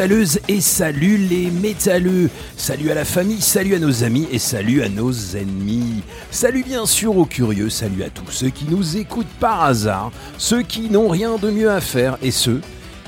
Métalleuses et salut les métalleux. Salut à la famille, salut à nos amis et salut à nos ennemis. Salut bien sûr aux curieux, salut à tous ceux qui nous écoutent par hasard, ceux qui n'ont rien de mieux à faire et ceux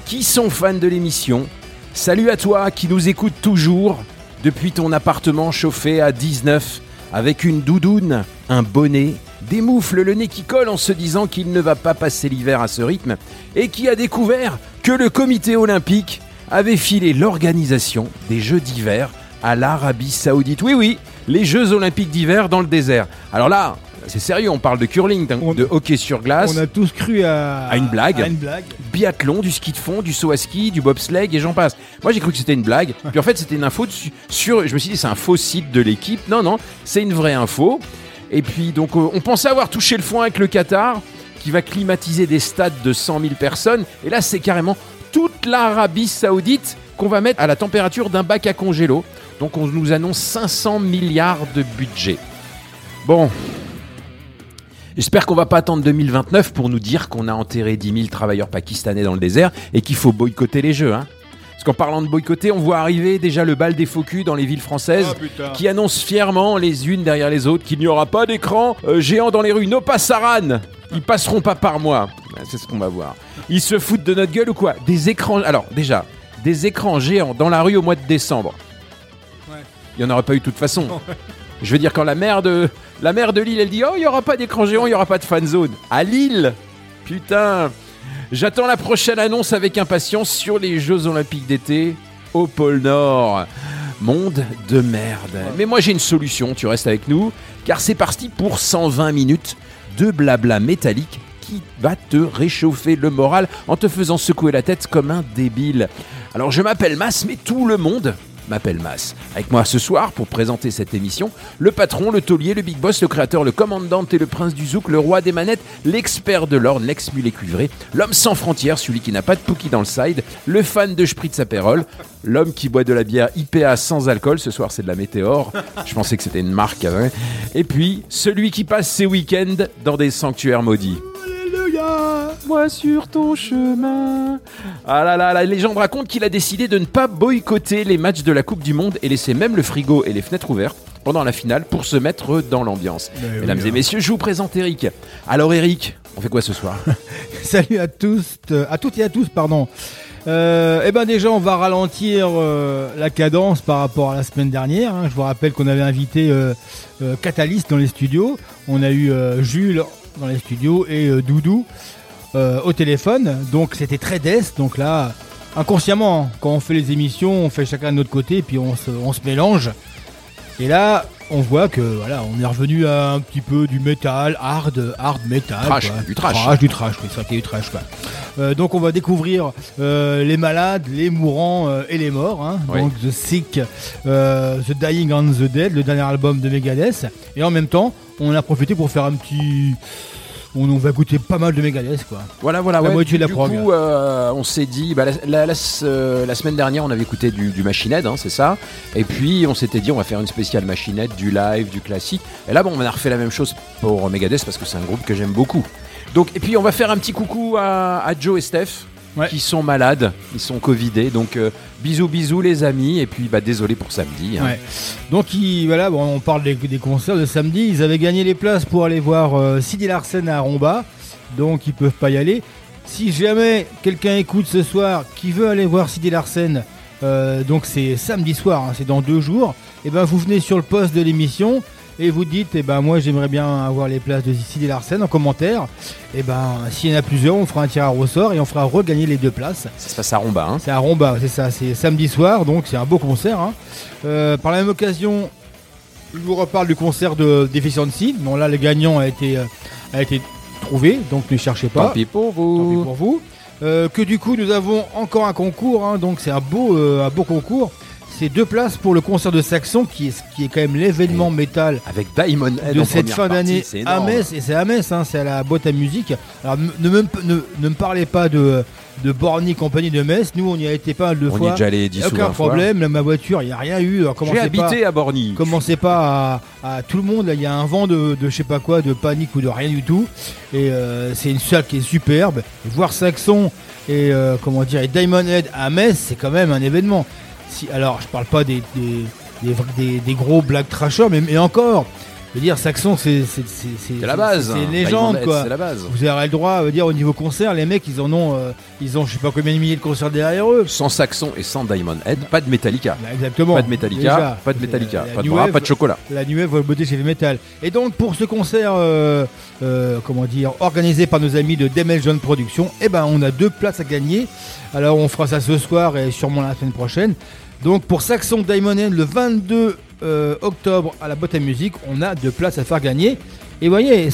qui sont fans de l'émission. Salut à toi qui nous écoute toujours depuis ton appartement chauffé à 19 avec une doudoune, un bonnet, des moufles, le nez qui colle en se disant qu'il ne va pas passer l'hiver à ce rythme et qui a découvert que le comité olympique avait filé l'organisation des Jeux d'hiver à l'Arabie Saoudite. Oui, oui, les Jeux olympiques d'hiver dans le désert. Alors là, c'est sérieux, on parle de curling, On- de hockey sur glace, On a tous cru à, À une blague. à une blague. biathlon, du ski de fond, du saut à ski, du bobsleigh et j'en passe. Moi j'ai cru que c'était une blague, puis en fait c'était une info dessus- sur. Je me suis dit c'est un faux site de l'équipe. Non, non, c'est une vraie info. Et puis donc euh, on pensait avoir touché le fond avec le Qatar, qui va climatiser des stades de 100 000 personnes. Et là c'est carrément toute l'Arabie Saoudite qu'on va mettre à la température d'un bac à congélo. Donc on nous annonce 500 milliards de budget. Bon, J'espère qu'on va pas attendre 2029 pour nous dire qu'on a enterré 10 000 travailleurs pakistanais dans le désert et qu'il faut boycotter les jeux. Hein. Parce qu'en parlant de boycotter, on voit arriver déjà le bal des faux culs dans les villes françaises Ah, qui annoncent fièrement les unes derrière les autres qu'il n'y aura pas d'écran euh, géant dans les rues. No passaran Ils passeront pas par moi. C'est ce qu'on va voir. Ils se foutent de notre gueule ou quoi? Des écrans. Alors, déjà, des écrans géants dans la rue au mois de décembre. Ouais. Il n'y en aurait pas eu de toute façon. Je veux dire, quand la mère de, la mère de Lille, elle dit Oh, il n'y aura pas d'écran géant, il n'y aura pas de fan zone. À Lille Putain J'attends la prochaine annonce avec impatience sur les Jeux Olympiques d'été au pôle Nord. Monde de merde. Mais moi j'ai une solution, tu restes avec nous, car c'est parti pour 120 minutes de blabla métallique qui va te réchauffer le moral en te faisant secouer la tête comme un débile. Alors je m'appelle Mas, mais tout le monde m'appelle Mas. Avec moi ce soir pour présenter cette émission, le patron, le taulier, le big boss, le créateur, le commandant et le prince du zouk, le roi des manettes, l'expert de l'orne, l'ex-mulet cuivré, l'homme sans frontières, celui qui n'a pas de pookie dans le side, le fan de Spritz Aperol, l'homme qui boit de la bière IPA sans alcool, ce soir c'est de la météore, je pensais que c'était une marque, hein. et puis celui qui passe ses week-ends dans des sanctuaires maudits. Alléluia Moi sur ton chemin. Ah là là, la légende raconte qu'il a décidé de ne pas boycotter les matchs de la Coupe du Monde et laisser même le frigo et les fenêtres ouvertes pendant la finale pour se mettre dans l'ambiance. Mais Mesdames oui, et hein. messieurs, je vous présente Eric. Alors Eric, on fait quoi ce soir? Salut à tous, à toutes et à tous, pardon. Euh, eh ben déjà, on va ralentir euh, la cadence par rapport à la semaine dernière. hein. Je vous rappelle qu'on avait invité euh, Catalyst dans les studios. On a eu Jules dans les studios et euh, Doudou euh, au téléphone. Donc c'était très death. Donc là, inconsciemment, quand on fait les émissions, on fait chacun de notre côté et puis on se, on se mélange. Et là, on voit que voilà, on est revenu à un petit peu du métal, hard, hard metal. Trash, quoi. du trash. du trash, oui, c'est vrai qu'il y a du trash, quoi. Euh, donc on va découvrir euh, les malades, les mourants euh, et les morts. hein. Oui. Donc The Sick, The Dying and the Dead, le dernier album de Megadeth. Et en même temps, on a profité pour faire un petit on, on va écouter pas mal de Megadeth quoi. Voilà, voilà. La ouais. moitié de la du prog. coup, euh, on s'est dit, bah, la, la- la- euh, la semaine dernière, on avait écouté du, du Machine Head, hein, c'est ça. Et puis, on s'était dit, on va faire une spéciale Machine Head, du live, du classique. Et là, bon, on a refait la même chose pour Megadeth parce que c'est un groupe que j'aime beaucoup. Donc, et puis, on va faire un petit coucou à, à Joe et Steph. Ouais. Qui sont malades, ils sont covidés, donc euh, bisous bisous les amis, et puis bah désolé pour samedi. hein. Ouais. Donc il- voilà, bon, on parle des, des concerts de samedi. Ils avaient gagné les places pour aller voir euh, Sidi Larsen à Romba, donc ils peuvent pas y aller. Si jamais quelqu'un écoute ce soir qui veut aller voir Sidi Larsen, euh, donc c'est samedi soir, hein, c'est dans deux jours. Et ben vous venez sur le poste de l'émission et vous dites, et ben moi j'aimerais bien avoir les places de Sidi Larsen en commentaire. Et ben s'il y en a plusieurs, on fera un tirage au sort et on fera regagner les deux places. Ça se passe à Romba. Hein. C'est à Romba, c'est ça, c'est samedi soir, donc c'est un beau concert. hein. Euh, par la même occasion, je vous reparle du concert de Deficiency. Bon là, le gagnant a été, euh, a été trouvé, donc ne cherchez Tant pas. pis pour Tant pis vous. pour vous. Euh, que du coup, nous avons encore un concours, hein, donc c'est un beau, euh, un beau concours. C'est deux places pour le concert de Saxon, qui est, qui est quand même l'événement métal Avec Diamond Head de en cette fin d'année à. Metz, et c'est à Metz, hein, c'est à la boîte à musique. Alors ne, me, ne, ne me parlez pas de, de Borny compagnie de Metz, nous on y a été pas mal de On y fois. est déjà allé 10 Y a ou aucun 20 fois. problème, là, ma voiture, il n'y a rien eu. Alors, J'ai pas, habité à Borny. commencez pas à, à tout le monde, il y a un vent de, de je sais pas quoi, de panique ou de rien du tout. Et euh, c'est une salle qui est superbe. Et voir Saxon et euh, comment dire, et Diamond Head à Metz, c'est quand même un événement. Si, alors, je parle pas des, des, des, vrais- des- des gros black trashers, mais, mais encore, je veux dire, Saxon, c'est la base. C'est une légende, Diamond Head, quoi. C'est la base. Vous aurez le droit, à dire, au niveau concert, les mecs, ils en ont, euh, ils ont, je sais pas combien de milliers de concerts derrière eux. Sans Saxon et sans Diamond Head, pas de Metallica. Bah, exactement. Pas de Metallica, Déjà. pas de Metallica, La pas de bras, pas de chocolat. La Wave va beauté chez Metal. Et donc pour ce concert, euh, euh, comment dire, organisé par nos amis de Demel John Productions, eh ben on a deux places à gagner. Alors on fera ça ce soir et sûrement la semaine prochaine. Donc pour Saxon Diamond le 22 euh, octobre à la boîte à musique, on a deux places à faire gagner. Et voyez,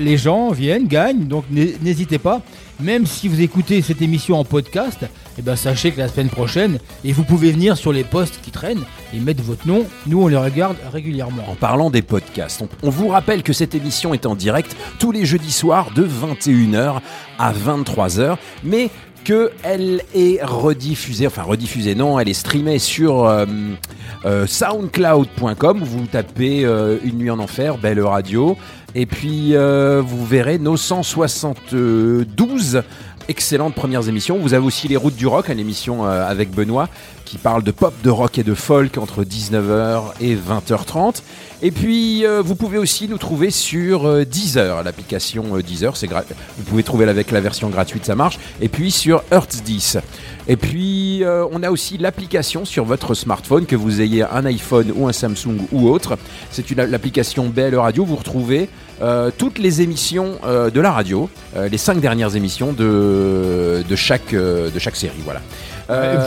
les gens viennent, gagnent, donc n'hé- n'hésitez pas. Même si vous écoutez cette émission en podcast, eh ben sachez que la semaine prochaine, et vous pouvez venir sur les posts qui traînent et mettre votre nom. Nous, on les regarde régulièrement. En parlant des podcasts, on, on vous rappelle que cette émission est en direct tous les jeudis soirs de 21h à 23h, mais qu'elle est rediffusée, enfin rediffusée non, elle est streamée sur euh, euh, soundcloud.com, vous tapez euh, Une nuit en enfer, Belle Radio, et puis euh, vous verrez nos 172 excellentes premières émissions. Vous avez aussi Les Routes du Rock, une émission euh, avec Benoît qui parle de pop, de rock et de folk entre 19h et 20h30. Et puis euh, vous pouvez aussi nous trouver sur euh, Deezer, l'application euh, Deezer, vous pouvez trouver avec la version gratuite, ça marche. Et puis sur Hertz 10. Et puis euh, on a aussi l'application sur votre smartphone, que vous ayez un iPhone ou un Samsung ou autre. C'est une l'application BL Radio. Vous retrouvez euh, toutes les émissions euh, de la radio, les cinq dernières émissions de, de, chaque, de chaque série. Voilà.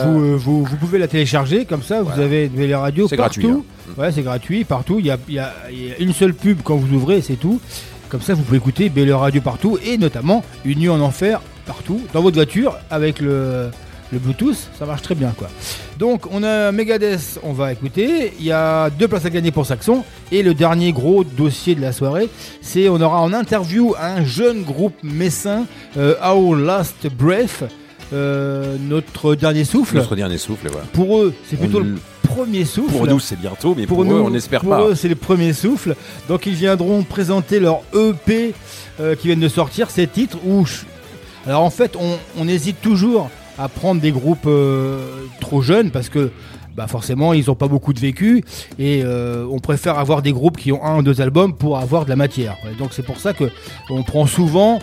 Vous, vous, vous pouvez la télécharger comme ça, vous avez les radios C'est partout. gratuit, hein. Ouais, c'est gratuit partout. Il y a, y a- il y a une seule pub quand vous ouvrez, c'est tout. Comme ça, vous pouvez écouter Belle Radio partout et notamment Une nuit en enfer partout dans votre voiture avec le, le Bluetooth. Ça marche très bien, quoi. Donc, on a Megadeth, on va écouter. Il y a deux places à gagner pour Saxon et le dernier gros dossier de la soirée, c'est on aura en interview un jeune groupe messin, euh, Our Last Breath. euh, notre dernier souffle. notre dernier souffle, voilà. Pour eux, c'est plutôt On- le premier souffle. Pour nous, c'est bientôt, mais pour, Pour eux, nous, on n'espère pour pas. eux, c'est le premier souffle. Donc ils viendront présenter leur EP euh, qui viennent de sortir, ces titres où... je- Alors en fait, on, on hésite toujours à prendre des groupes euh, trop jeunes parce que bah forcément ils n'ont pas beaucoup de vécu et euh, on préfère avoir des groupes qui ont un ou deux albums pour avoir de la matière. Donc c'est pour ça que on prend souvent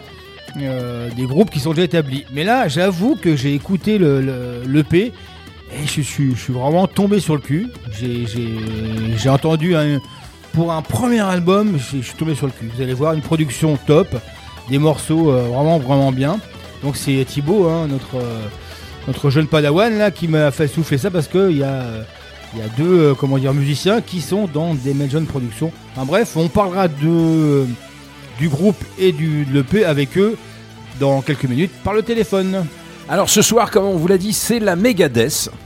euh, des groupes qui sont déjà établis. Mais là, j'avoue que j'ai écouté le, le- l'EP et je suis, je suis vraiment tombé sur le cul. J'ai, entendu un- pour un premier album, je, suis tombé sur le cul. Vous allez voir une production top, des morceaux vraiment vraiment bien. Donc c'est Thibaut, hein, notre notre jeune padawan là, qui m'a fait souffler ça parce que il y a euh, il y a deux euh, comment dire musiciens qui sont dans des Major Productions. Enfin, bref, on parlera de du groupe et du de l'EP avec eux dans quelques minutes par le téléphone. Alors ce soir, comme on vous l'a dit, c'est la Megadeth.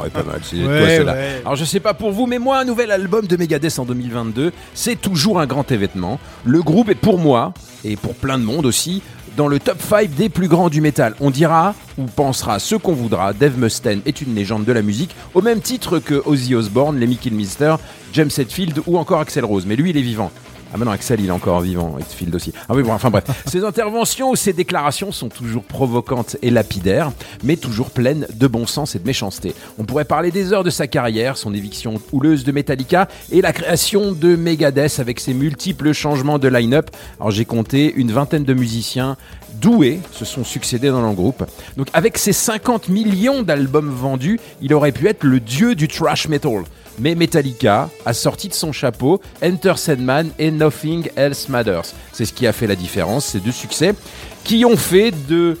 Ouais, pas mal. C'est Ouais, toi, celle-là. ouais. Alors je sais pas pour vous, mais moi, un nouvel album de Megadeth en 2022, c'est toujours un grand événement. Le groupe est pour moi, et pour plein de monde aussi, dans le top 5 des plus grands du métal. On dira ou pensera ce qu'on voudra, Dave Mustaine est une légende de la musique, au même titre que Ozzy Osbourne, Lemmy Kilmister, James Hetfield ou encore Axel Rose. Mais lui, il est vivant. Ah mais non, Axel, il est encore vivant, Hetfield aussi. Ah oui, bon, enfin bref. Ses interventions ou ses déclarations sont toujours provocantes et lapidaires, mais toujours pleines de bon sens et de méchanceté. On pourrait parler des heures de sa carrière, son éviction houleuse de Metallica et la création de Megadeth avec ses multiples changements de line-up. Alors j'ai compté une vingtaine de musiciens doués se sont succédés dans le groupe. Donc avec ses 50 millions d'albums vendus, il aurait pu être le dieu du thrash metal. Mais Metallica a sorti de son chapeau Enter Sandman et Nothing Else Matters. C'est ce qui a fait la différence, ces deux succès, qui ont fait de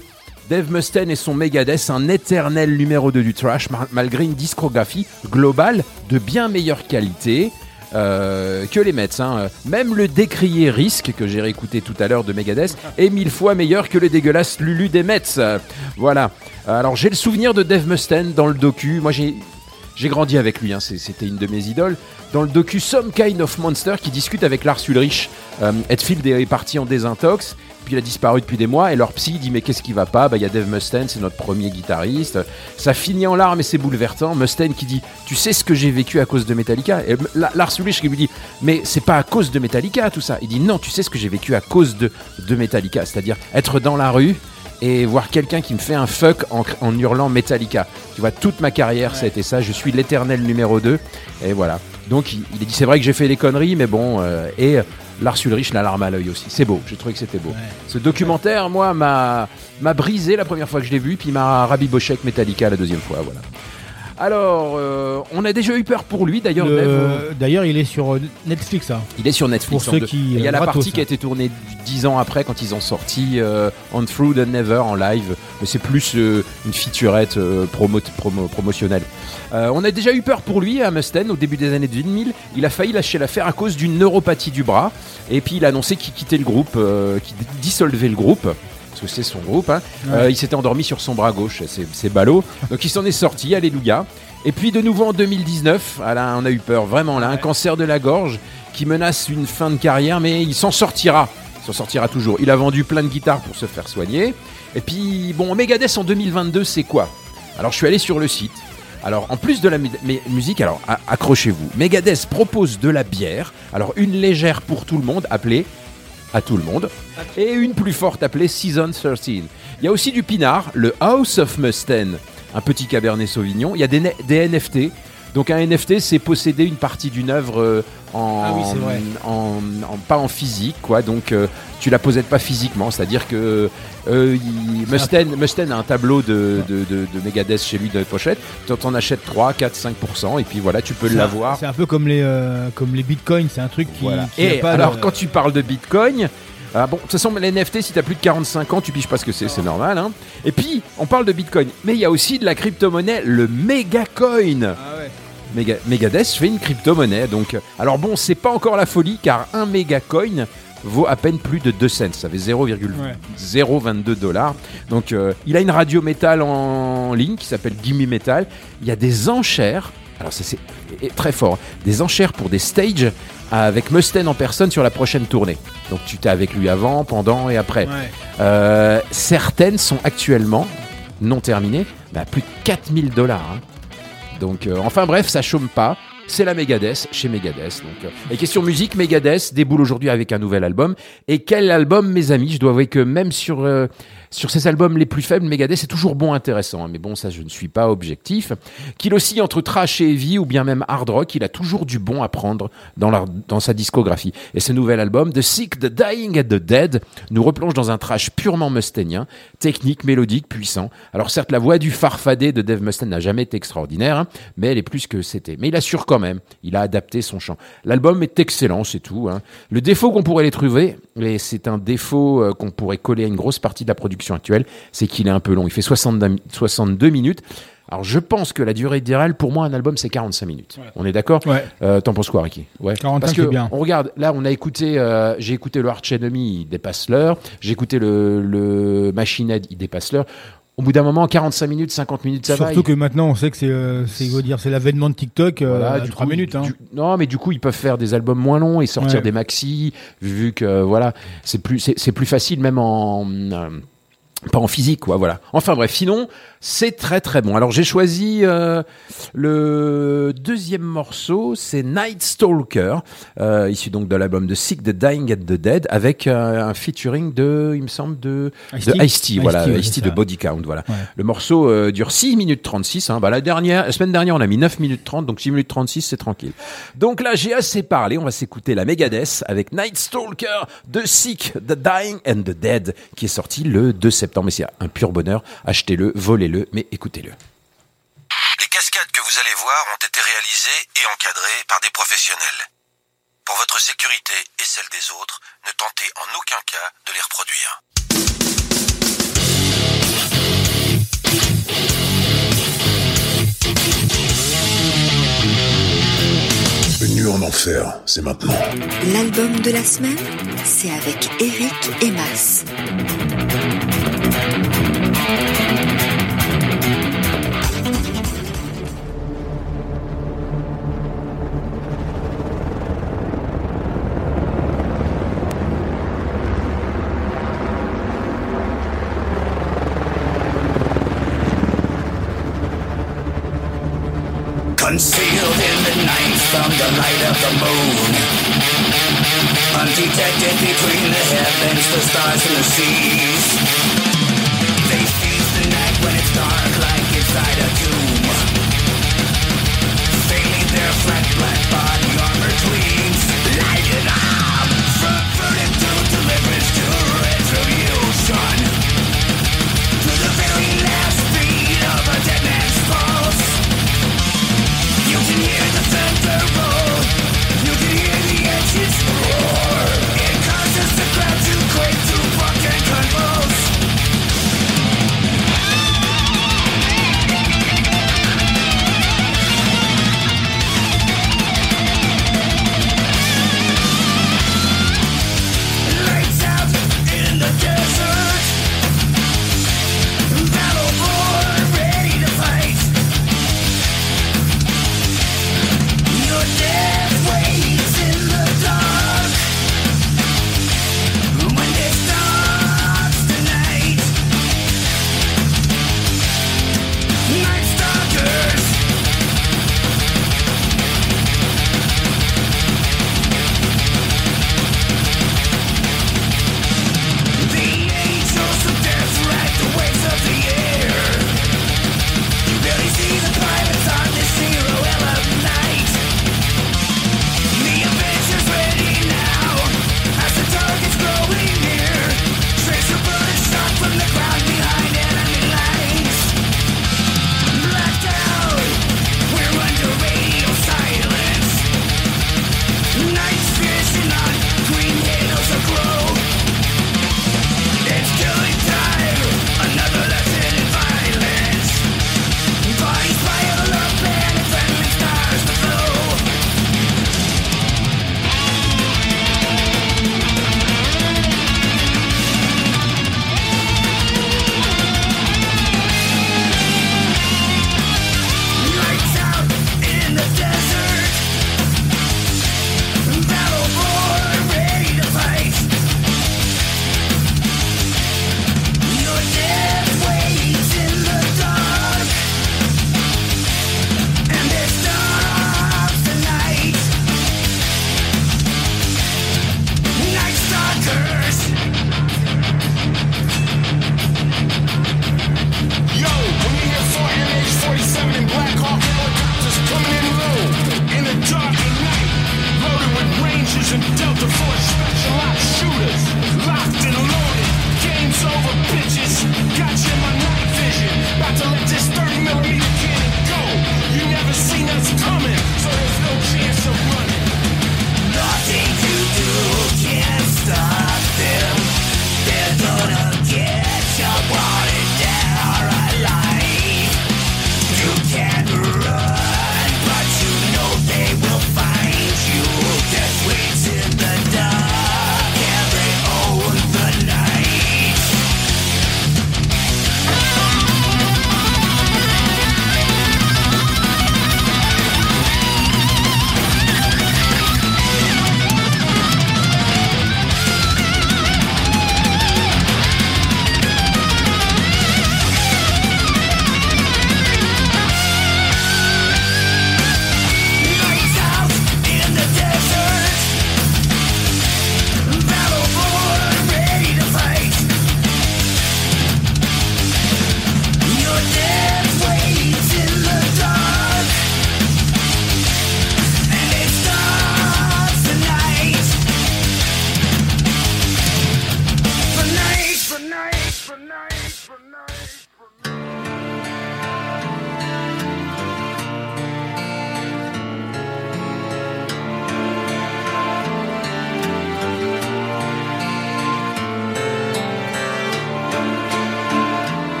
Dave Mustaine et son Megadeth un éternel numéro 2 du thrash, malgré une discographie globale de bien meilleure qualité. Euh, que les Mets. hein. Même le décrié Risk, que j'ai réécouté tout à l'heure de Megadeth, est mille fois meilleur que le dégueulasse Lulu des Mets. Voilà. Alors j'ai le souvenir de Dave Mustaine dans le docu. Moi j'ai j'ai grandi avec lui, hein, c'était une de mes idoles. Dans le docu Some Kind of Monster qui discute avec Lars Ulrich. Euh, est parti en désintox, puis il a disparu depuis des mois, et leur psy dit Mais qu'est-ce qui va pas? Bah, Il y a Dave Mustaine, c'est notre premier guitariste. Ça finit en larmes et c'est bouleversant. Mustaine qui dit Tu sais ce que j'ai vécu à cause de Metallica? Et La- Lars Ulrich qui lui dit Mais c'est pas à cause de Metallica tout ça. Il dit Non, tu sais ce que j'ai vécu à cause de, de Metallica, c'est-à-dire être dans la rue et voir quelqu'un qui me fait un fuck en, en hurlant Metallica. Tu vois, toute ma carrière, ça a été ça. Je suis l'éternel numéro 2. Et voilà. Donc, il, dit c'est vrai que j'ai fait des conneries, mais bon. euh, et Lars Ulrich, la larme à l'œil aussi. C'est beau. J'ai trouvé que c'était beau. Ce documentaire, moi, m'a m'a brisé la première fois que je l'ai vu, puis m'a rabiboché avec Metallica la deuxième fois. Voilà. Alors, euh, on a déjà eu peur pour lui, d'ailleurs. Le- euh, D'ailleurs, il est sur euh, Netflix. hein. il est sur Netflix. Pour en ceux qui, Il y a euh, la gratos, partie qui a été tournée dix ans après quand ils ont sorti euh, On Through the Never en live. Mais c'est plus euh, une featurette euh, promo- promo- promotionnelle. Euh, on a déjà eu peur pour lui à Mustaine au début des années 2000. Il a failli lâcher l'affaire à cause d'une neuropathie du bras. Et puis il a annoncé qu'il quittait le groupe, euh, qu'il dissolvait le groupe. Que c'est son groupe. hein. Euh, il s'était endormi sur son bras gauche. C'est ballot. Donc il s'en est sorti. Alléluia. Et puis de nouveau en 2019, ah là, on a eu peur vraiment là, un cancer de la gorge qui menace une fin de carrière, mais il s'en sortira. Il s'en sortira toujours. Il a vendu plein de guitares pour se faire soigner. Et puis bon, Megadeth en 2022, c'est quoi? Alors je suis allé sur le site. Alors en plus de la mu- mu- musique, alors accrochez-vous. Megadeth propose de la bière. Alors une légère pour tout le monde, appelée à tout le monde, et une plus forte appelée Season 13. Il y a aussi du pinard, le House of Mustaine, un petit cabernet sauvignon. Il y a des, des NFT. Donc un NFT, c'est posséder une partie d'une œuvre euh, en, Ah oui, c'est vrai. en- en- pas en physique, quoi. Donc euh, tu la possèdes pas physiquement, c'est-à-dire que euh, il- Mustaine, Mustaine a un tableau de, de, de- de Megadeth chez lui de pochette. Tu en achètes 3, 4, 5%, et puis voilà, tu peux l'avoir. C'est un peu comme les, euh, comme les bitcoins, c'est un truc qui. Voilà. qui Et pas alors, quand tu parles de Bitcoin, ah bon, de toute façon, les NFT, si tu as plus de 45 ans, tu piges pas ce que c'est, c'est normal. hein. Et puis, on parle de Bitcoin, mais il y a aussi de la crypto-monnaie, le Megacoin. Ah ouais. Mega- Megadeth fait une crypto-monnaie. Donc, alors bon, c'est pas encore la folie, car un Megacoin vaut à peine plus de 2 cents. Ça fait 0,022 dollars. Donc, euh, il a une radio métal en ligne qui s'appelle Gimme Metal. Il y a des enchères. Alors, ça, c'est très fort. Des enchères pour des stages avec Mustaine en personne sur la prochaine tournée. Donc, tu t'es avec lui avant, pendant et après. Ouais. Euh, certaines sont actuellement non terminées, mais à plus de 4000 dollars. hein. Donc, euh, enfin bref, ça chôme pas. C'est la Megadeth chez Megadeth. Donc, euh, et question musique, Megadeth déboule aujourd'hui avec un nouvel album. Et quel album, mes amis? Je dois avouer que même sur euh, sur ces albums les plus faibles, Megadeth est toujours bon, intéressant. hein. Mais bon, ça, je ne suis pas objectif. Qu'il oscille entre trash et heavy ou bien même hard rock, il a toujours du bon à prendre dans, sa discographie. Et ce nouvel album, The Sick, The Dying and The Dead, nous replonge dans un trash purement mustainien, technique, mélodique, puissant. Alors certes, la voix du farfadé de Dave Mustaine n'a jamais été extraordinaire, hein, mais elle est plus que c'était. Mais il assure quand même, il a adapté son chant. L'album est excellent, c'est tout. hein. Le défaut qu'on pourrait les trouver, et c'est un défaut euh, qu'on pourrait coller à une grosse partie de la production actuelle, c'est qu'il est un peu long. Il fait 62, mi- 62 minutes. Alors je pense que la durée idéale, pour moi, un album, c'est 45 minutes. On est d'accord Ouais. euh, T'en penses quoi, Ricky? Ouais. 45, Parce que bien. on regarde, là, on a écouté, euh, j'ai écouté le Arch Enemy, il dépasse l'heure. J'ai écouté le, le Machine Head, il dépasse l'heure. Au bout d'un moment, 45 minutes, 50 minutes, ça va. Surtout que maintenant, on sait que c'est, euh, c'est, dire, c'est l'avènement de TikTok euh, Voilà, du 3 coup, minutes. Hein. du- non, mais du coup, ils peuvent faire des albums moins longs et sortir Ouais. des maxi, vu que voilà, c'est plus, c'est, c'est plus facile même en euh, pas en physique, quoi. Voilà. Enfin bref, sinon, c'est très très bon. Alors j'ai choisi euh, le deuxième morceau, c'est Night Stalker, euh, issu donc de l'album de Sick the Dying and the Dead, avec euh, un featuring de, il me semble, de Ice-T. voilà, Ice-T, de. Body Count, voilà. Ouais. Le morceau dure 6 minutes 36. Hein. Bah, la, dernière, la semaine dernière, on a mis 9 minutes 30, donc 6 minutes 36, c'est tranquille. Donc là, j'ai assez parlé. On va s'écouter la Megadeth avec Night Stalker de Sick, The Dying and the Dead, qui est sorti le 2 septembre. Mais c'est un pur bonheur. Achetez-le, volez-le, mais écoutez-le. Les cascades que vous allez voir ont été réalisées et encadrées par des professionnels. Pour votre sécurité et celle des autres, ne tentez en aucun cas de les reproduire. Une nuit en enfer, c'est maintenant. L'album de la semaine, c'est avec Eric et Concealed in the night from the light of the moon. Undetected between the heavens, the stars and the seas. They seize the night when it's dark like inside a tomb. Leave their flat black body armor gleams Light it up! From burden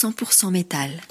100% métal.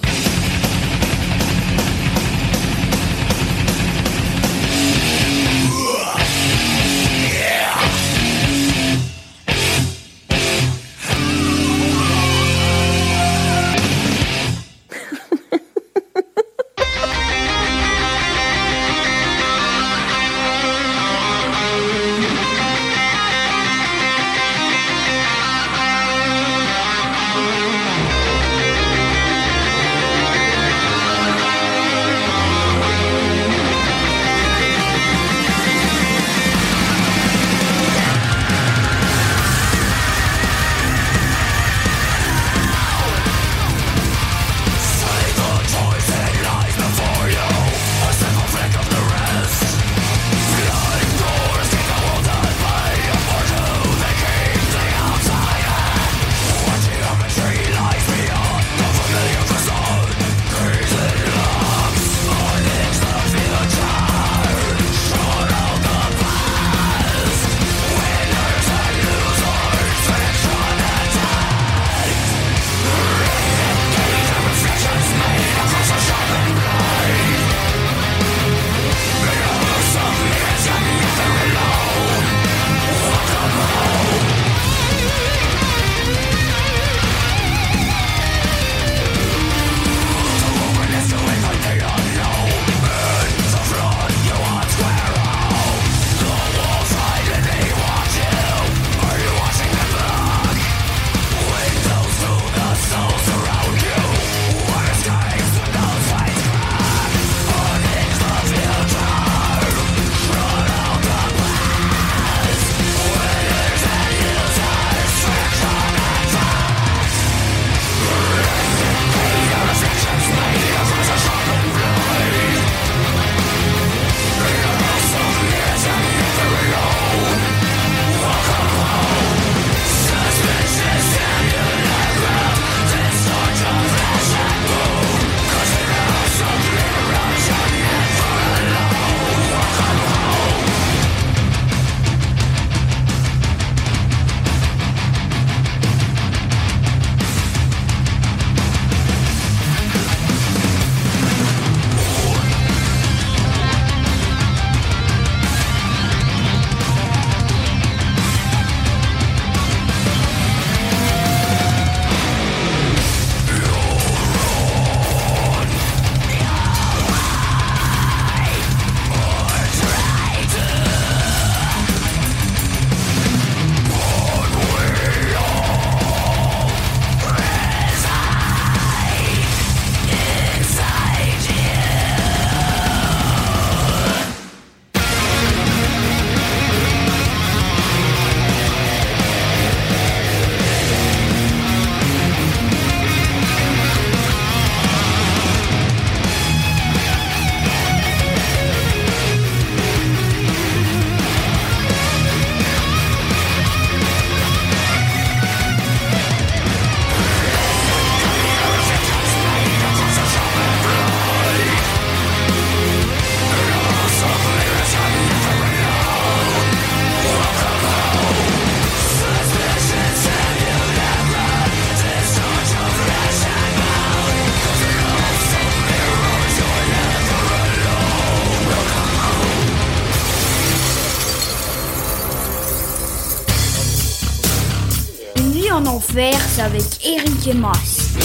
Avec Eric et Mas.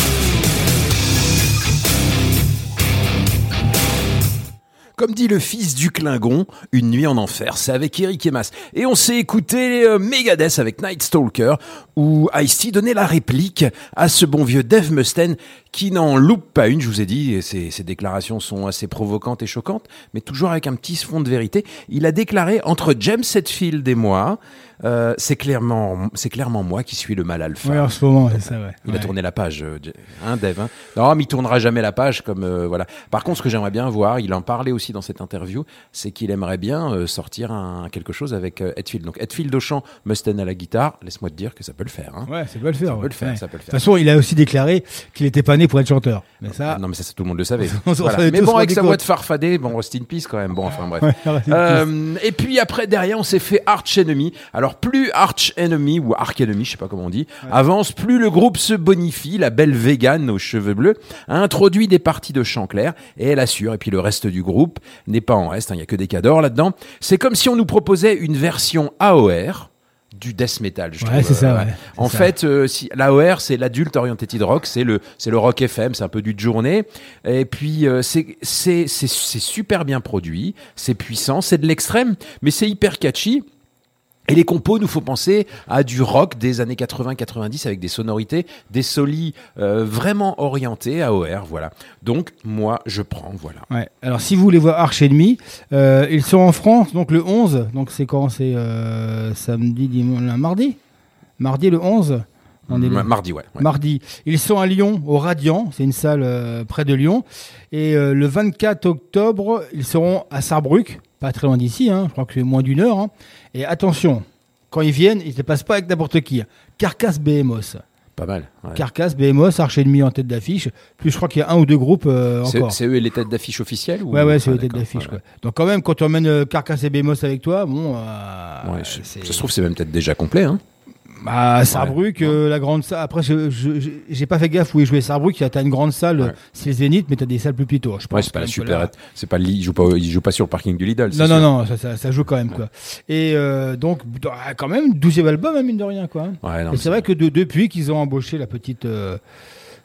Comme dit le fils du Klingon, enfer, c'est avec Eric Emas. Et on s'est écouté euh, Megadeth avec Night Stalker, où Ice-T donnait la réplique à ce bon vieux Dave Mustaine qui n'en loupe pas une, je vous ai dit, et ses, ses déclarations sont assez provocantes et choquantes, mais toujours avec un petit fond de vérité. Il a déclaré entre James Hetfield et moi, euh, c'est clairement, c'est clairement moi qui suis le mal alpha. Ouais, en ce moment, c'est ça, ouais. Il Ouais. a tourné la page, euh, hein, Dave. Hein non, mais il tournera jamais la page comme euh, voilà. Par contre, ce que j'aimerais bien voir, il en parlait aussi aussi dans cette interview, c'est qu'il aimerait bien euh, sortir un, quelque chose avec euh, Hetfield. Donc Hetfield au chant, Mustaine à la guitare. Laisse-moi te dire que ça peut le faire. hein. Ouais, ça peut le faire. Ça ouais. peut le faire, Ouais. ça peut le De toute façon, il a aussi déclaré qu'il n'était pas né pour être chanteur. Mais ça, Ah, Non, mais ça, ça, tout le monde le savait. Voilà. Mais bon, avec sa voix de farfadet, bon, rest in peace quand même. Bon, enfin bref. Euh, et puis après, derrière, on s'est fait Arch Enemy. Alors, plus Arch Enemy ou Arc Enemy, je sais pas comment on dit, avance, plus le groupe se bonifie. La belle végane aux cheveux bleus a introduit des parties de chant clair et elle assure. Et puis le reste du groupe n'est pas en reste. hein, Il y a que des cadors là-dedans. C'est comme si on nous proposait une version AOR du death metal. Je Ouais, c'est ça, euh, ouais, En ça. fait, euh, si, l'AOR, c'est l'adulte oriented rock, c'est le, c'est le rock FM, c'est un peu du de journée. Et puis, euh, c'est, c'est, c'est super bien produit, c'est puissant, c'est de l'extrême, mais c'est hyper catchy. Et les compos nous faut penser à du rock des années 80-90 avec des sonorités, des solis euh, vraiment orientés AOR, voilà. Donc, moi, je prends, voilà. Ouais. Alors, si vous voulez voir Arch Enemy, euh, ils sont en France, donc le 11. Donc, c'est quand? C'est euh, samedi, dimanche, mardi? Mardi le 11 On est le- Ma- Mardi, ouais. ouais. Mardi. Ils sont à Lyon, au Radiant. C'est une salle euh, près de Lyon. Et euh, le 24 octobre, ils seront à Sarrebruck, pas très loin d'ici. hein, je crois que c'est moins d'une heure. hein. Et attention, quand ils viennent, ils ne se passent pas avec n'importe qui. Carcasse Behemoth. Pas mal. ouais. Carcasse Behemoth, Arch Enemy en tête d'affiche. Puis je crois qu'il y a un ou deux groupes euh, encore. c'est eux les têtes d'affiche officielles ou... Ouais, ouais, c'est Ah, le tête d'accord, d'affiche. Donc, quand même, quand tu emmènes euh, Carcasse et Behemoth avec toi, bon. euh, Ouais, je- ça se trouve, c'est même peut-être déjà complet. Hein. Bah, Sarrebruck, euh, la grande salle. Après, je- j'ai pas fait gaffe où est joué Sarrebruck. T'as une grande salle, Ouais. c'est Zénith, mais t'as des salles plus petites. Je Ouais, c'est pas la super. C'est pas. Il joue pas. Il joue pas sur le parking du Lidl. Non, non, sûr. non, ça, ça, ça joue quand même, quoi. Et euh, donc, quand même, 12e album, hein, mine de rien, quoi. Ouais, non, c'est vrai que de- depuis qu'ils ont embauché la petite euh,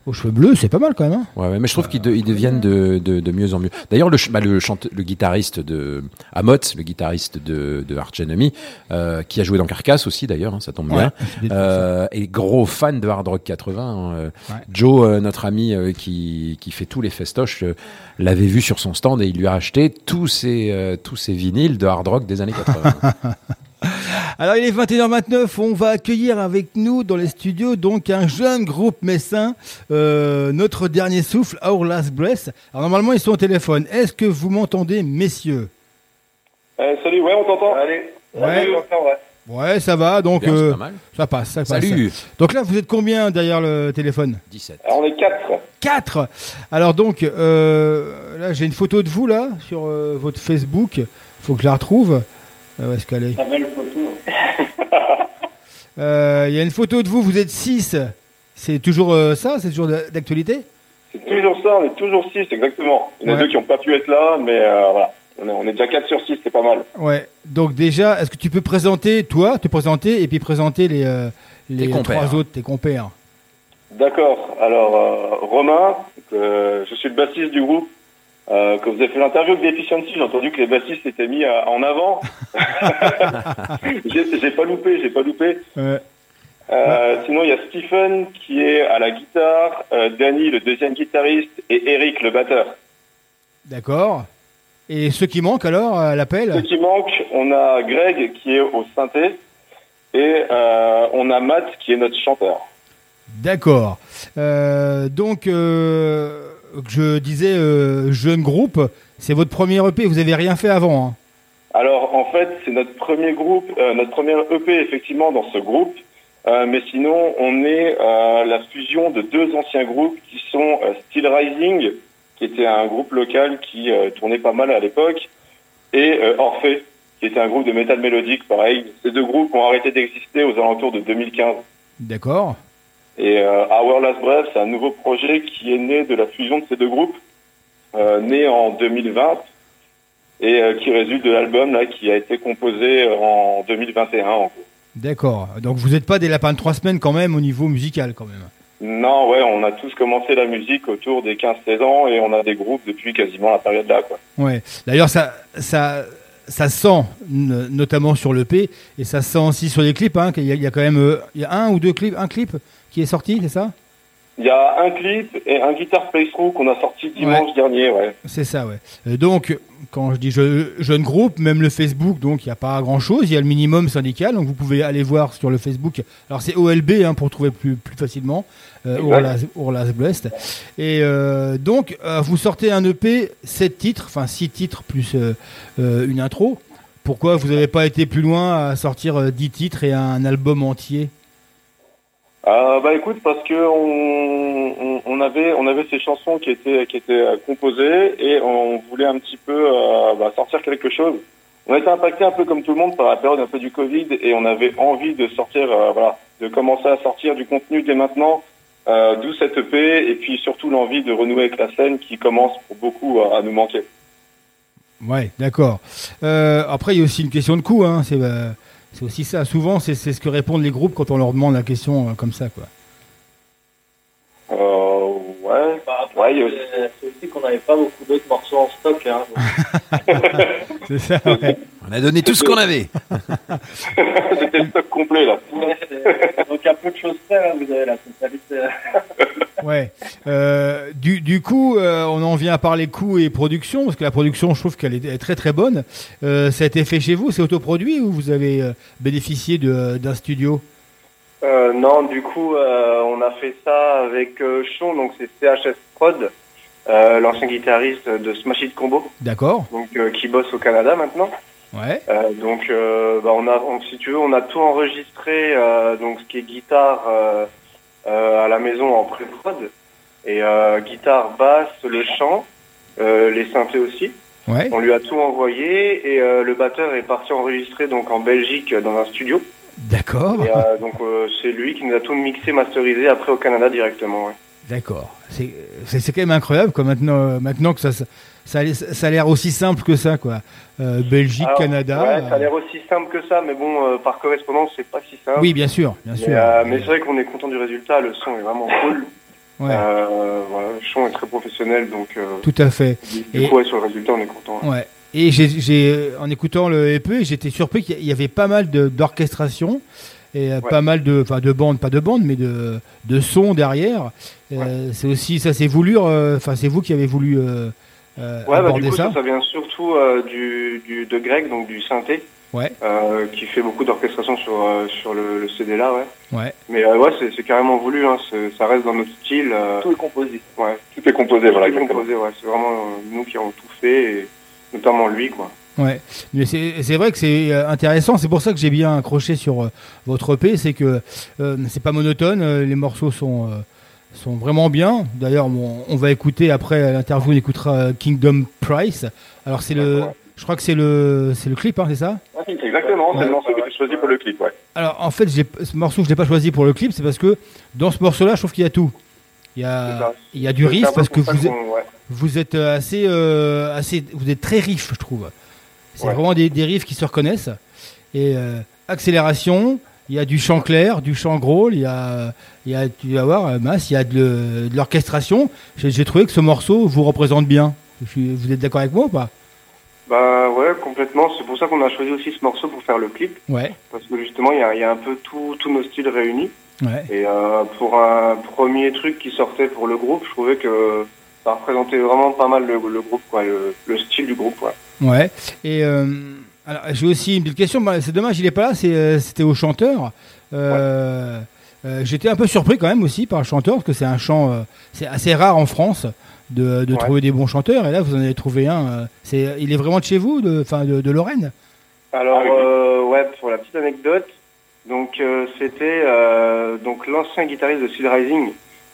aux cheveux bleus, c'est pas mal quand même. hein. Ouais, mais je trouve qu'ils de- ils deviennent de, de, de mieux en mieux. D'ailleurs, le, bah, le, chante- le guitariste de Amot, le guitariste de, de Arch Enemy, euh, qui a joué dans Carcass aussi, d'ailleurs, hein, ça tombe bien, bien euh, est gros fan de Hard Rock 80. hein, euh. Ouais. Joe, notre ami qui, qui fait tous les festoches, l'avait vu sur son stand et il lui a acheté tous ses, tous ses vinyles de Hard Rock des années 80. Alors il est 21h29, on va accueillir avec nous dans les studios donc un jeune groupe messin, euh, notre dernier souffle, Our Last Breath. Alors normalement ils sont au téléphone. Est-ce que vous m'entendez messieurs? Euh, salut, ouais, on t'entend. Allez. Ouais. on ouais. Ouais ça va, donc Bien, euh, pas mal. ça passe, ça passe. Salut Donc là vous êtes combien derrière le téléphone? 17. Alors, on est quatre. 4 Alors donc euh, là j'ai une photo de vous là sur euh, votre Facebook, faut que je la retrouve. Où est-ce qu'elle est La belle photo. Euh, Il y a une photo de vous, vous êtes 6. C'est toujours euh, ça C'est toujours d'actualité? C'est toujours ça, on est toujours six, exactement. Il y en a Ouais. deux qui n'ont pas pu être là, mais euh, voilà. On est, on est déjà 4 sur 6, c'est pas mal. Ouais. Donc déjà, est-ce que tu peux présenter, toi, te présenter et puis présenter les, euh, les trois autres, tes compères? D'accord. Alors, euh, Romain, euh, je suis le bassiste du groupe. Euh, quand vous avez fait l'interview avec Deficiency, j'ai entendu que les bassistes étaient mis à- en avant. j'ai pas loupé, j'ai pas loupé. Ouais. Euh, Sinon, il y a Stephen qui est à la guitare, euh, Danny, le deuxième guitariste, et Eric, le batteur. D'accord. Et ceux qui manquent alors à Ce l'appel qui manque, on a Greg qui est au synthé, et euh, on a Matt qui est notre chanteur. D'accord. Euh, donc, euh, je disais euh, jeune groupe, c'est votre premier EP, vous avez rien fait avant. hein. Alors en fait, c'est notre premier groupe, euh, notre premier EP effectivement dans ce groupe. Euh, mais sinon, on est la fusion de deux anciens groupes qui sont Steel Rising, qui était un groupe local qui tournait pas mal à l'époque, et Orphée, qui était un groupe de métal mélodique, pareil. Ces deux groupes ont arrêté d'exister aux alentours de 2015. D'accord. Et euh, Our Last Breath, c'est un nouveau projet qui est né de la fusion de ces deux groupes, euh, né en 2020, et euh, qui résulte de l'album là qui a été composé euh, en 2021 en gros. D'accord. Donc vous n'êtes pas des lapins de trois semaines quand même au niveau musical quand même. Non, ouais, on a tous commencé la musique autour des 15-16 ans et on a des groupes depuis quasiment la période là, quoi. Ouais. D'ailleurs, ça, ça, ça sent, notamment sur l'EP, et ça sent aussi sur les clips. Hein, qu'il y, a, il y a quand même il y a un ou deux clips, un clip qui est sorti, c'est ça? Il y a un clip et un guitar playthrough qu'on a sorti dimanche dernier, ouais. C'est ça, ouais. Euh, donc, quand je dis je- jeune groupe, même le Facebook, donc il n'y a pas grand-chose. Il y a le minimum syndical, donc vous pouvez aller voir sur le Facebook. Alors c'est OLB hein, pour trouver plus, plus facilement. Euh, Exact. Ourlas, Ourlas Blest. Et euh, donc, euh, vous sortez un EP, 7 titres, enfin 6 titres plus une intro. Pourquoi vous n'avez pas été plus loin à sortir euh, 10 titres et un album entier? Euh, bah écoute, parce que on, avait on avait ces chansons qui étaient qui étaient euh, composées et on voulait un petit peu euh, bah, sortir quelque chose. On a été impacté un peu comme tout le monde par la période un peu du Covid et on avait envie de sortir euh, voilà de commencer à sortir du contenu dès maintenant. D'où cette EP et puis surtout l'envie de renouer avec la scène qui commence pour beaucoup à, nous manquer. Ouais, d'accord. Après, il y a aussi une question de coût. Hein. C'est c'est aussi ça. Souvent, c'est ce que répondent les groupes quand on leur demande la question euh, comme ça. Quoi. Euh, ouais, C'est aussi qu'on n'avait pas beaucoup d'autres morceaux en stock. Hein, C'est ça, ouais. On a donné tout ce qu'on avait. C'était le stock complet là. Donc à peu de choses près, hein, vous avez la totalité. Ouais. Euh, du, du coup, euh, on en vient à parler coût et production, parce que la production, je trouve qu'elle est, est très très bonne. Euh, ça a été fait chez vous, c'est autoproduit ou vous avez euh, bénéficié de- d'un studio? Euh, non, du coup, euh, on a fait ça avec euh, Sean, donc c'est CHS Prod, euh, l'ancien guitariste de Smash It Combo, D'accord. donc euh, qui bosse au Canada maintenant. Ouais. Euh, donc, bah, on a, on- si tu veux, on a tout enregistré, donc ce qui est guitare à la maison en pré-prod, et guitare, basse, le chant, les synthés aussi. Ouais. On lui a tout envoyé et le batteur est parti enregistrer donc en Belgique dans un studio. D'accord. Donc c'est lui qui nous a tout mixé, masterisé après au Canada directement. Ouais. D'accord. C'est quand même incroyable quoi, maintenant, euh, maintenant que ça, ça, ça a l'air- aussi simple que ça. quoi. Euh, Belgique, Alors, Canada. Ouais, ça a euh, l'air aussi simple que ça, mais bon, euh, par correspondance, c'est pas si simple. Oui, bien sûr, bien Mais, sûr. euh, mais c'est vrai qu'on est content du résultat, le son est vraiment cool. Ouais. Voilà, le son est très professionnel, donc Tout à fait. du Et- ouais, sur le résultat, on est content. Ouais. Et j'ai, en écoutant le EP, j'étais surpris qu'il y avait pas mal de, d'orchestration et euh, Ouais. pas mal de, enfin de bandes, pas de bandes, mais de, de sons derrière. Euh, C'est aussi, ça c'est voulu, euh, enfin c'est vous qui avez voulu euh, Ouais, bah, du coup, ça. ça, ça vient surtout euh, du, du, de Greg, donc du synthé, Ouais, euh, qui fait beaucoup d'orchestration sur, euh, sur le, le CD là, ouais. ouais. Mais euh, ouais, c'est carrément voulu, hein, ça reste dans notre style. euh, Tout est composé. ouais, Tout est composé, voilà. tout est composé, ouais. C'est vraiment euh, nous qui avons tout fait, et notamment lui, quoi. Ouais, mais c'est vrai que c'est euh, intéressant. C'est pour ça que j'ai bien accroché sur euh, votre EP, c'est que euh, c'est pas monotone. euh, les morceaux sont sont vraiment bien. D'ailleurs, bon, on va écouter après l'interview, on écoutera Kingdom Price. Alors c'est le, je crois que c'est le c'est le clip, hein, c'est ça? Exactement, c'est Ouais. le morceau que j'ai choisi pour le clip, ouais. Alors en fait, ce morceau je l'ai pas choisi pour le clip, c'est parce que dans ce morceau-là, je trouve qu'il y a tout. Il y a il y a du riff parce que vous êtes, qu'on- ouais. vous êtes assez, assez, vous êtes très riff, je trouve. C'est Ouais. vraiment des, des riffs qui se reconnaissent. Et euh, accélération, il y a du chant clair, du chant gros, il y a, il y a, tu vas voir, euh, Mas, il y a de, l'orchestration. J'ai trouvé que ce morceau vous représente bien. Vous êtes d'accord avec moi ou pas? Bah ouais, complètement. C'est pour ça qu'on a choisi aussi ce morceau pour faire le clip. Ouais, Parce que justement, il y a, il y a un peu tout- tous nos styles réunis. ouais. Et euh, pour un premier truc qui sortait pour le groupe, je trouvais que ça représentait vraiment pas mal le, le groupe, quoi, le, le style du groupe. Ouais. Ouais. Et euh, alors, j'ai aussi une petite question. Bah, C'est dommage, il est pas là. c'est, euh, C'était au chanteur. Euh, euh, J'étais un peu surpris quand même aussi par le chanteur parce que c'est un chant, euh, c'est assez rare en France de, de Ouais. trouver des bons chanteurs. Et là, vous en avez trouvé un. euh, c'est, il est vraiment de chez vous, de, enfin, de, de Lorraine? Alors, Ah oui. euh, ouais, pour la petite anecdote, donc euh, c'était euh, donc l'ancien guitariste de Steel Rising.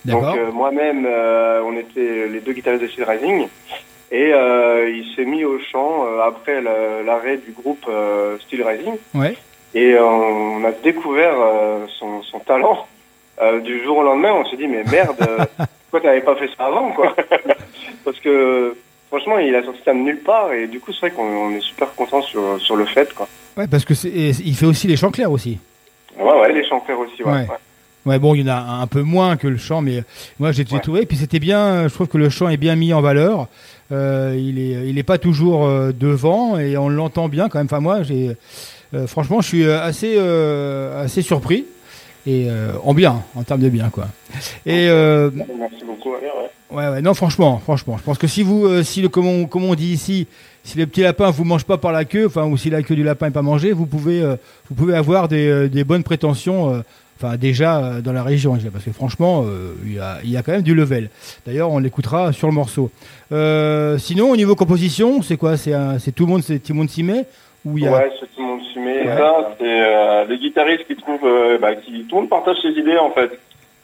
Donc D'accord. euh, moi-même, euh, on était les deux guitaristes de Steel Rising. Et euh, il s'est mis au chant euh, après l'arrêt du groupe euh, Steel Rising. Ouais. Et on a découvert son, son talent du jour au lendemain. On s'est dit, mais merde, pourquoi t'avais pas fait ça avant, quoi? Parce que franchement, il a sorti ça de nulle part. Et du coup, c'est vrai qu'on on est super content sur, sur le fait, quoi. Ouais, parce que c'est, et il fait aussi les chants clairs aussi. Ouais, ouais, les aussi, ouais. Ouais. ouais. Ouais, bon, il y en a un peu moins que le chant, mais moi j'ai Ouais. trouvé. Puis c'était bien, je trouve que le chant est bien mis en valeur. Euh, il est, il est pas toujours euh, devant et on l'entend bien quand même. Enfin, moi, j'ai, euh, franchement, je suis euh, assez, euh, assez surpris et euh, en bien, en termes de bien, quoi. Et euh, Merci beaucoup. Ouais, ouais. non, franchement, franchement, je pense que si vous, euh, si le, comme on, comme on dit ici, si le petit lapin vous mange pas par la queue, enfin, ou si la queue du lapin est pas mangée, vous pouvez, euh, vous pouvez avoir des, euh, des bonnes prétentions. Enfin, déjà euh, dans la région, dirais, parce que franchement, euh, il y, a, il y a quand même du level. D'ailleurs, on l'écoutera sur le morceau. Euh, sinon, au niveau composition, c'est quoi? C'est tout le monde, c'est tout le monde s'y met? Ou il y a... Ouais, c'est tout le monde s'y met. Ouais. Ça, c'est euh, les guitaristes qui trouvent, euh, bah, qui tout le monde partage ses idées en fait.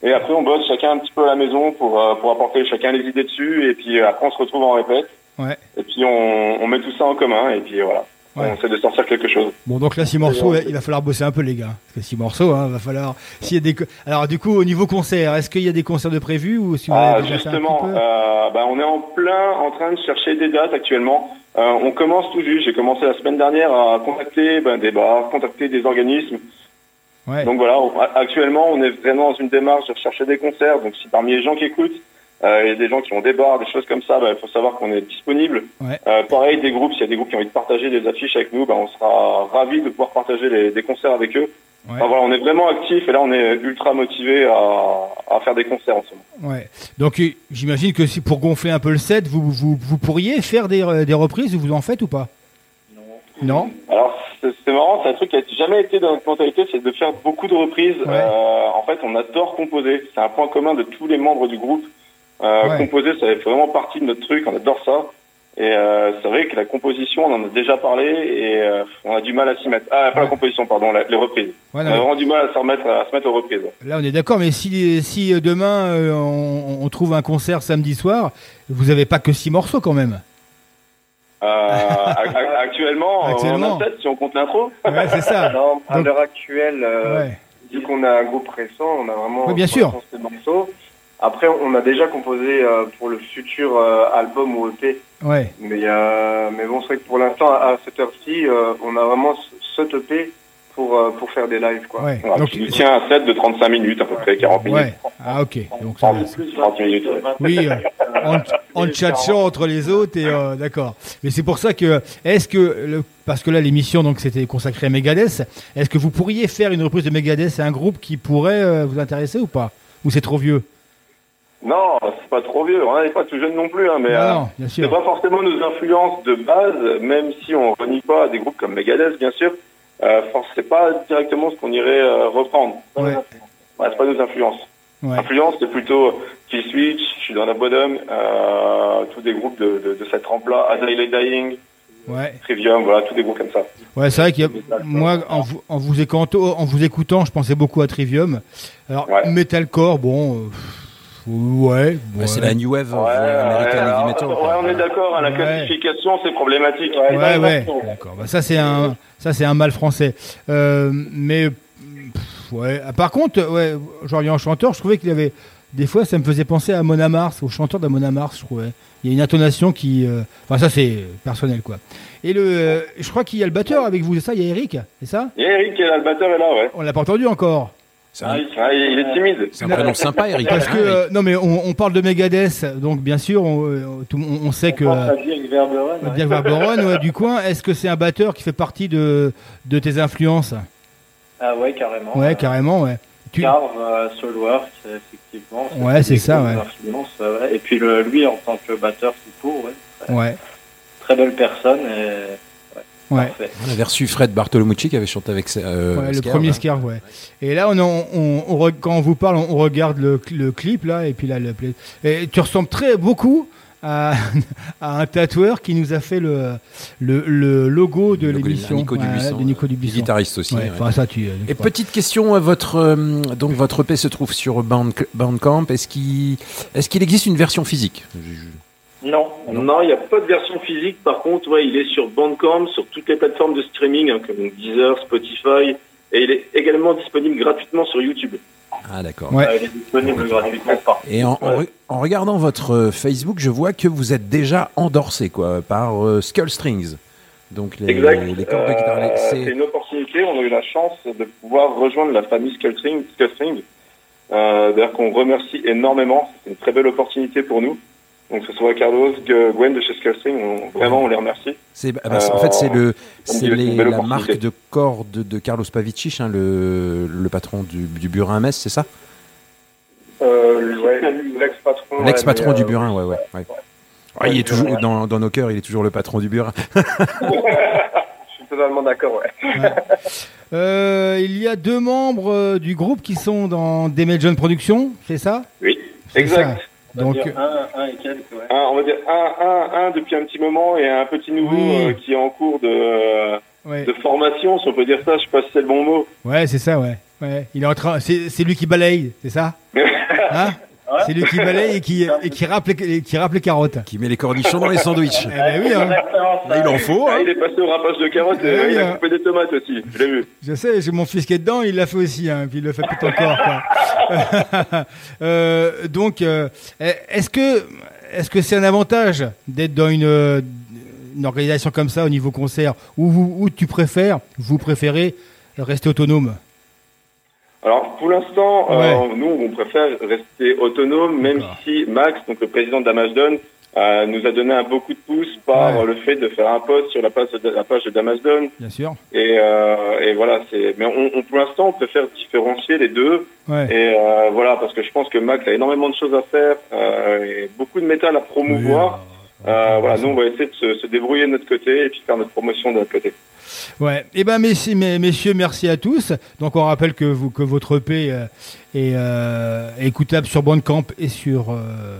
Et après, on bosse chacun un petit peu à la maison pour euh, pour apporter chacun les idées dessus. Et puis après, on se retrouve en répète. Ouais. Et puis on, on met tout ça en commun. Et puis voilà, Ouais. on essaie de sortir quelque chose. Bon, donc là, six morceaux, il va falloir bosser un peu, les gars. Parce que six morceaux, hein, va falloir. S'il y a des. Alors, du coup, au niveau concert, est-ce qu'il y a des concerts de prévus ou si vous Ah, avez justement, euh, bah, on est en plein en train de chercher des dates actuellement. Euh, on commence tout juste. J'ai commencé la semaine dernière à contacter ben, des bars, contacter des organismes. Ouais. Donc voilà, on- actuellement, on est vraiment dans une démarche de rechercher des concerts. Donc si parmi les gens qui écoutent, il y a des gens qui ont des bars, des choses comme ça, bah, il faut savoir qu'on est disponible. Ouais. Euh, pareil, des groupes, s'il y a des groupes qui ont envie de partager des affiches avec nous, bah, on sera ravis de pouvoir partager les- des concerts avec eux. Ouais. Enfin, voilà, on est vraiment actifs et là, on est ultra motivés à, à faire des concerts en ce moment. Ouais. Donc, euh, j'imagine que si pour gonfler un peu le set, vous, vous, vous pourriez faire des, euh, des reprises, vous en faites ou pas? Non. Alors c'est marrant, c'est un truc qui a jamais été dans notre mentalité, c'est de faire beaucoup de reprises. Ouais. Euh, en fait, on adore composer. C'est un point commun de tous les membres du groupe. Euh, Ouais. Composer, ça fait vraiment partie de notre truc. On adore ça. Et euh, c'est vrai que la composition, on en a déjà parlé et euh, on a du mal à s'y mettre. Ah, pas la composition, pardon, la- les reprises. Ouais, on a mais- vraiment du mal à se remettre, à se mettre aux reprises. Là, on est d'accord, mais si, si demain euh, on, on trouve un concert samedi soir, vous avez pas que six morceaux quand même. Euh, ac- ac- actuellement, Actuellement. on a 7 si on compte l'intro. Ouais, c'est ça. Non, à Donc- l'heure actuelle, euh, Ouais. vu qu'on a un groupe récent, on a vraiment Oui, bien sûr. ces morceaux. Après, on a déjà composé euh, pour le futur euh, album ou EP. Ouais. Mais, euh, mais bon, c'est vrai que pour l'instant, à cette heure-ci, euh, on a vraiment ce- EP pour, euh, pour faire des lives. Quoi. Ouais. Voilà, Donc, qui nous tient un set de 35 minutes, à peu près 40 minutes. ouais. Ah, ok. Donc, ça va. 30 minutes. Oui, euh, en, en tchatchant entre les autres et euh, d'accord. Mais c'est pour ça que est-ce que le, parce que là l'émission donc c'était consacré à Megadeth, est-ce que vous pourriez faire une reprise de Megadeth? À un groupe qui pourrait euh, vous intéresser ou pas? Ou c'est trop vieux? Non, c'est pas trop vieux. On n'est pas tout jeune non plus, hein, mais euh, c'est pas forcément nos influences de base, même si on renie pas des groupes comme Megadeth, bien sûr. Euh, c'est pas directement ce qu'on irait euh, reprendre. Ouais. Ouais, c'est pas nos influences. Ouais. Influence, c'est plutôt Kill Switch, je suis dans la bottom, euh, tous des groupes de, de, de cette trempe-là, Azalea Dying, Ouais. Trivium, voilà, tous des groupes comme ça. Ouais, c'est vrai qu'il y a moi en vous, en vous écoutant, en vous écoutant, je pensais beaucoup à Trivium. Alors metalcore, bon, euh, pff, ouais, Bah, c'est la new wave Ouais, euh, ouais, heavy alors, metal. ouais, quoi. on est d'accord, hein, la Ouais. classification, c'est problématique. Ouais, ouais, d'accord. Bah, ça c'est un, ça c'est un mal français. Euh, mais pff, ouais. Ah, Par contre, ouais, je reviens au chanteur. Je trouvais qu'il avait des fois, ça me faisait penser à Mona Mars, au chanteur de Mona Mars. Je trouvais. Il y a une intonation qui, euh, enfin ça c'est personnel quoi. Et le, euh, je crois qu'il y a le batteur avec vous, c'est ça? Il y a Eric, c'est ça? Et Eric, qui est là, le batteur est là, ouais. On l'a pas entendu encore. C'est Ah, un, il, ah, il est timide. c'est un prénom sympa, Eric. Parce que Eric. euh, non mais on, on parle de Megadeth, donc bien sûr on, euh, tout- on- on sait que. euh, Dirk Warburton, ouais, du coin, est-ce que c'est un batteur qui fait partie de, de tes influences? Ah ouais, carrément. Ouais, carrément, ouais. Tu... Carve, euh, Soulwork, effectivement. Ouais, c'est ça, ouais. Et puis le, lui, en tant que batteur tout court, ouais. Très, Ouais, très belle personne. Et... ouais. Parfait. On avait reçu Fred Bartolomucci qui avait chanté avec euh, Ouais, le premier hein. Scarve, ouais. Et là, on, on, on- on re- quand on vous parle, on, on regarde le, le clip, là, et puis là, le, play- et tu ressembles très beaucoup à, à un tatoueur qui nous a fait le, le, le logo de l'émission. Nico Dubuisson. de Nico Dubuisson. Guitariste aussi. Ouais, ouais. enfin, ça, tu, euh, Et petite question, votre euh, donc votre EP se trouve sur Band- Bandcamp. Est-ce qu'il est-ce qu'il existe une version physique? Non, Non, il n'y a pas de version physique. Par contre, ouais, il est sur Bandcamp, sur toutes les plateformes de streaming, hein, comme Deezer, Spotify. Et il est également disponible gratuitement sur YouTube. Ah d'accord. Ouais. euh, il est disponible gratuitement. Et en, en re- en regardant votre euh, Facebook, je vois que vous êtes déjà endorsé quoi par euh, Skull Strings. Donc les, exact. les cordes de guitare. Euh, c'est c'est- une opportunité. On a eu la chance de pouvoir rejoindre la famille Skullstring. Skullstring. Euh, D'ailleurs, qu'on remercie énormément. C'est une très belle opportunité pour nous. Donc, que ce soit Carlos, Gue- Gwen de chez Skullstring, on, vraiment, on les remercie. c'est- ah bah, c'est- en fait, c'est le c'est les- belle la marque de cordes de Carlos Pavicic, hein, le, le patron du, du bureau à Metz, c'est ça? Euh, ouais, l'ex-patron. L'ex-patron ouais, du euh, burin, ouais, ouais. ouais. Ah, il est toujours dans, dans nos cœurs, il est toujours le patron du burin. Je suis totalement d'accord, ouais. Euh, il y a deux membres euh, du groupe qui sont dans Demel John Productions, c'est ça? Oui, C'est exact. ça. Donc, Un, un et quelques, ouais. Un, on va dire un, un, un depuis un petit moment et un petit nouveau Oui. euh, qui est en cours de, euh, ouais. de formation, si on peut dire ça. Je sais pas si c'est le bon mot. Ouais, c'est ça, ouais. ouais. Il est en train, c'est c'est lui qui balaye, c'est ça? Hein? C'est lui qui balaye et qui, et qui râpe les, et qui les carottes. Qui met les cornichons dans les sandwichs. Eh ben oui, hein. Là, il en faut. Ah, hein. il est passé au rapage de carottes Eh et oui, il hein. a coupé des tomates aussi. Je l'ai vu. Je sais, j'ai mon fils qui est dedans, il l'a fait aussi, hein, puis il le fait tout encore. Quoi. Euh, donc, euh, est-ce que est-ce que c'est un avantage d'être dans une, euh, une organisation comme ça au niveau concert, ou tu préfères, vous préférez rester autonome? Alors pour l'instant, euh, nous on préfère rester autonome, même si Max, donc le président d'Amazon, euh, nous a donné un beaucoup de pouce par Ouais. le fait de faire un post sur la page de, la page de d'Amazon. Bien sûr. Et, euh, et voilà, c'est. Mais on, on- pour l'instant, on préfère différencier les deux. Ouais. Et euh, voilà, parce que je pense que Max a énormément de choses à faire euh, et beaucoup de métal à promouvoir. Euh, voilà, nous on va essayer de se, se débrouiller de notre côté et puis faire notre promotion de notre côté. Ouais. Eh ben, messieurs, mes- messieurs, merci à tous. Donc, on rappelle que, vous, que votre EP euh, est euh, écoutable sur Bandcamp et sur, euh,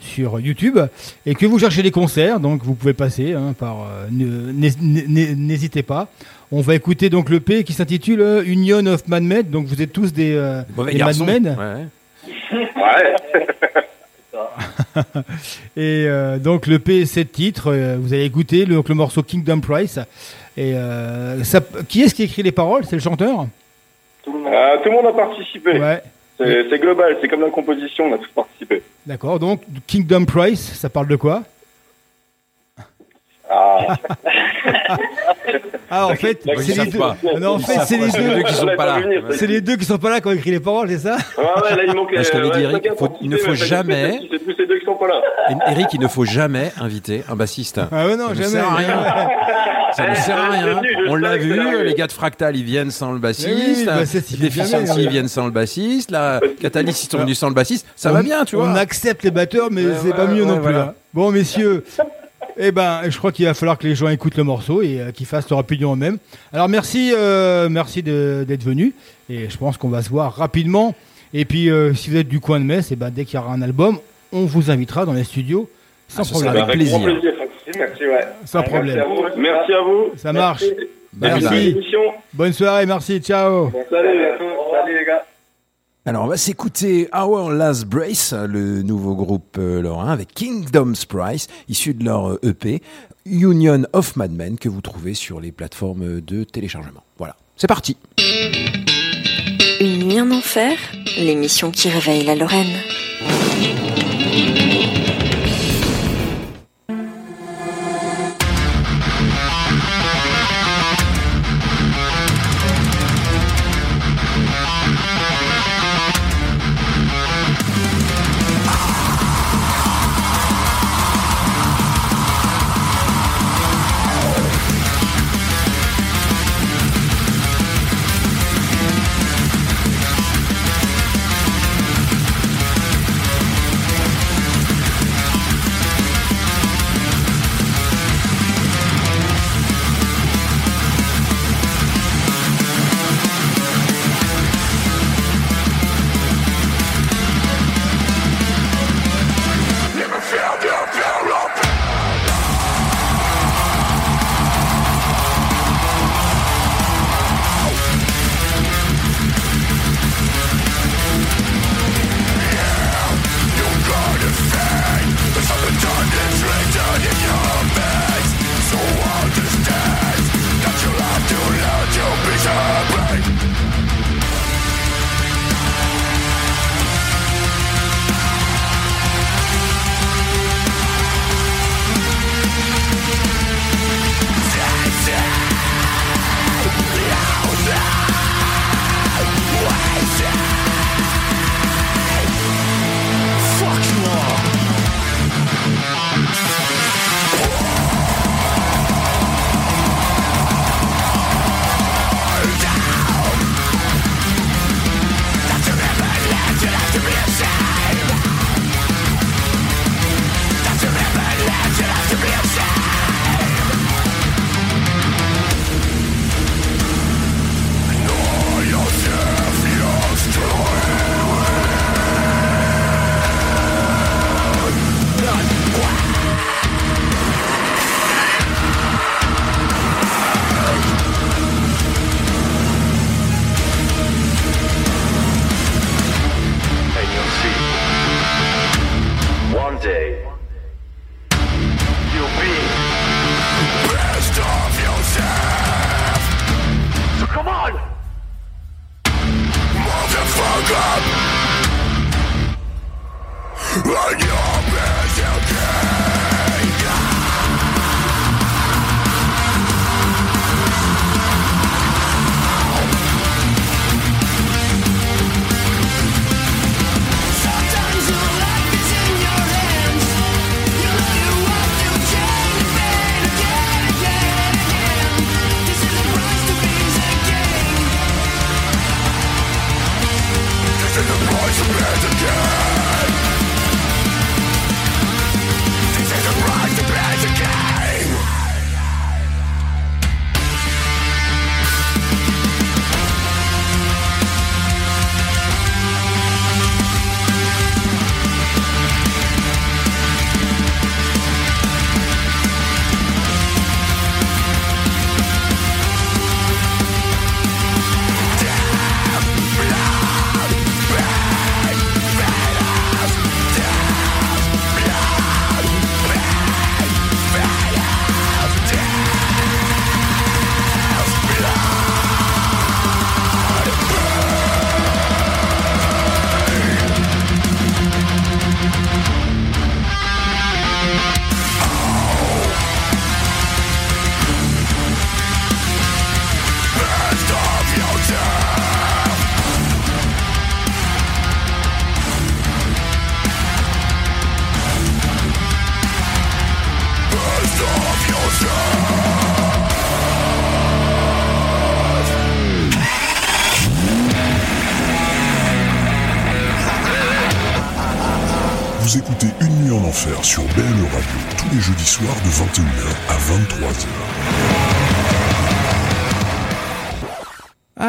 sur YouTube. Et que vous cherchez des concerts, donc vous pouvez passer hein, par. euh, N'hésitez pas. On va écouter donc l'EP qui s'intitule Union of Madmen. Donc, vous êtes tous des, euh, des. Ouais. Ouais. Et euh, donc le P, 7 titres, euh, vous allez écouter le, donc, le morceau Kingdom Price. Et euh, ça, qui est-ce qui écrit les paroles? C'est le chanteur? Euh, tout le monde a participé. Ouais. C'est global, c'est comme la composition, on a tous participé. D'accord, donc Kingdom Price, ça parle de quoi? Ah. Ah, en fait, c'est les deux. pas. Non, en fait, c'est les deux qui sont pas là. C'est les deux qui sont pas là qui ont écrit les paroles, c'est ça? Ouais, ouais, là, il manque je t'avais euh, dit, Eric, il ne faut jamais- C'est tous ces deux qui sont pas là. Eric, il ne faut jamais inviter un bassiste. Ah ouais, non, ça ne jamais. Ça ne sert à rien. On l'a vu, les gars de Fractal, ils viennent sans le bassiste. bah, les ils viennent sans le bassiste. La Catalyst, ils sont venus sans le bassiste. Ça On- va bien, tu vois. On accepte les batteurs, mais Ouais, c'est pas mieux ouais, non plus. voilà. hein. Bon, messieurs, eh ben, je crois qu'il va falloir que les gens écoutent le morceau et euh, qu'ils fassent leur opinion eux-mêmes. Alors, merci, euh, merci de- d'être venus. Et je pense qu'on va se voir rapidement. Et puis, euh, si vous êtes du coin de Metz, eh ben, dès qu'il y aura un album, on vous invitera dans les studios sans Ah, problème. avec plaisir. Merci, ouais. Sans problème. Merci à vous. Merci à vous. Ça marche. Merci. Bonne soirée, merci, ciao. Salut, à tous. Salut les gars. Alors, on va s'écouter Our Last Brace, le nouveau groupe euh, lorrain, avec Kingdom's Price, issu de leur euh, EP, Union of Madmen, que vous trouvez sur les plateformes de téléchargement. Voilà, c'est parti. Une nuit en enfer, l'émission qui réveille la Lorraine.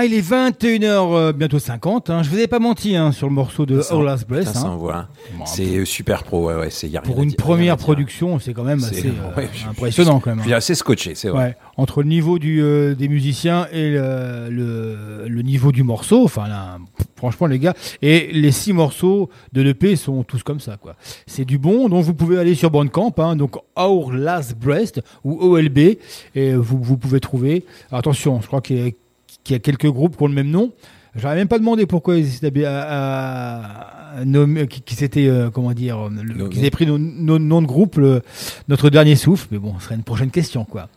Ah, il est 21h, euh, bientôt 50. Hein. Je vous avais pas menti hein, sur le morceau de All Last Breath. ça hein. s'envoie, hein. C'est super pro, ouais, ouais, y a Pour une première production, c'est quand même assez euh, ouais, je- impressionnant quand même. Je suis assez scotché, c'est vrai. Ouais, entre le niveau du, euh, des musiciens et le, le, le niveau du morceau, enfin là, franchement les gars, et les six morceaux de l'EP sont tous comme ça quoi. C'est du bon, donc vous pouvez aller sur Bandcamp, hein, donc Our Last Breast ou OLB, et vous, vous pouvez trouver. Attention, je crois qu'il y, a- qu'il y a quelques groupes qui ont le même nom. J'aurais même pas demandé pourquoi ils étaient à, à- à nommer- qui, qui s'étaient, euh, comment dire, le- qu'ils avaient pris nos, nos noms de groupe, le- notre dernier souffle. Mais bon, ce serait une prochaine question, quoi.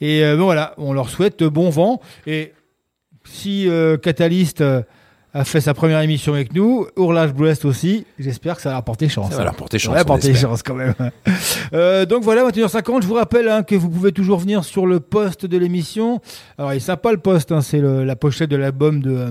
Et euh, bon, voilà, on leur souhaite bon vent. Et si euh, Catalyst euh, a fait sa première émission avec nous, Ourlage Brest aussi, j'espère que ça va leur porter chance. Ça va leur porter chance, Ça va porter chance quand même. Euh, donc voilà, 21h50, je vous rappelle hein, que vous pouvez toujours venir sur le post de l'émission. Alors il est sympa le post, hein, c'est la pochette de l'album de, euh,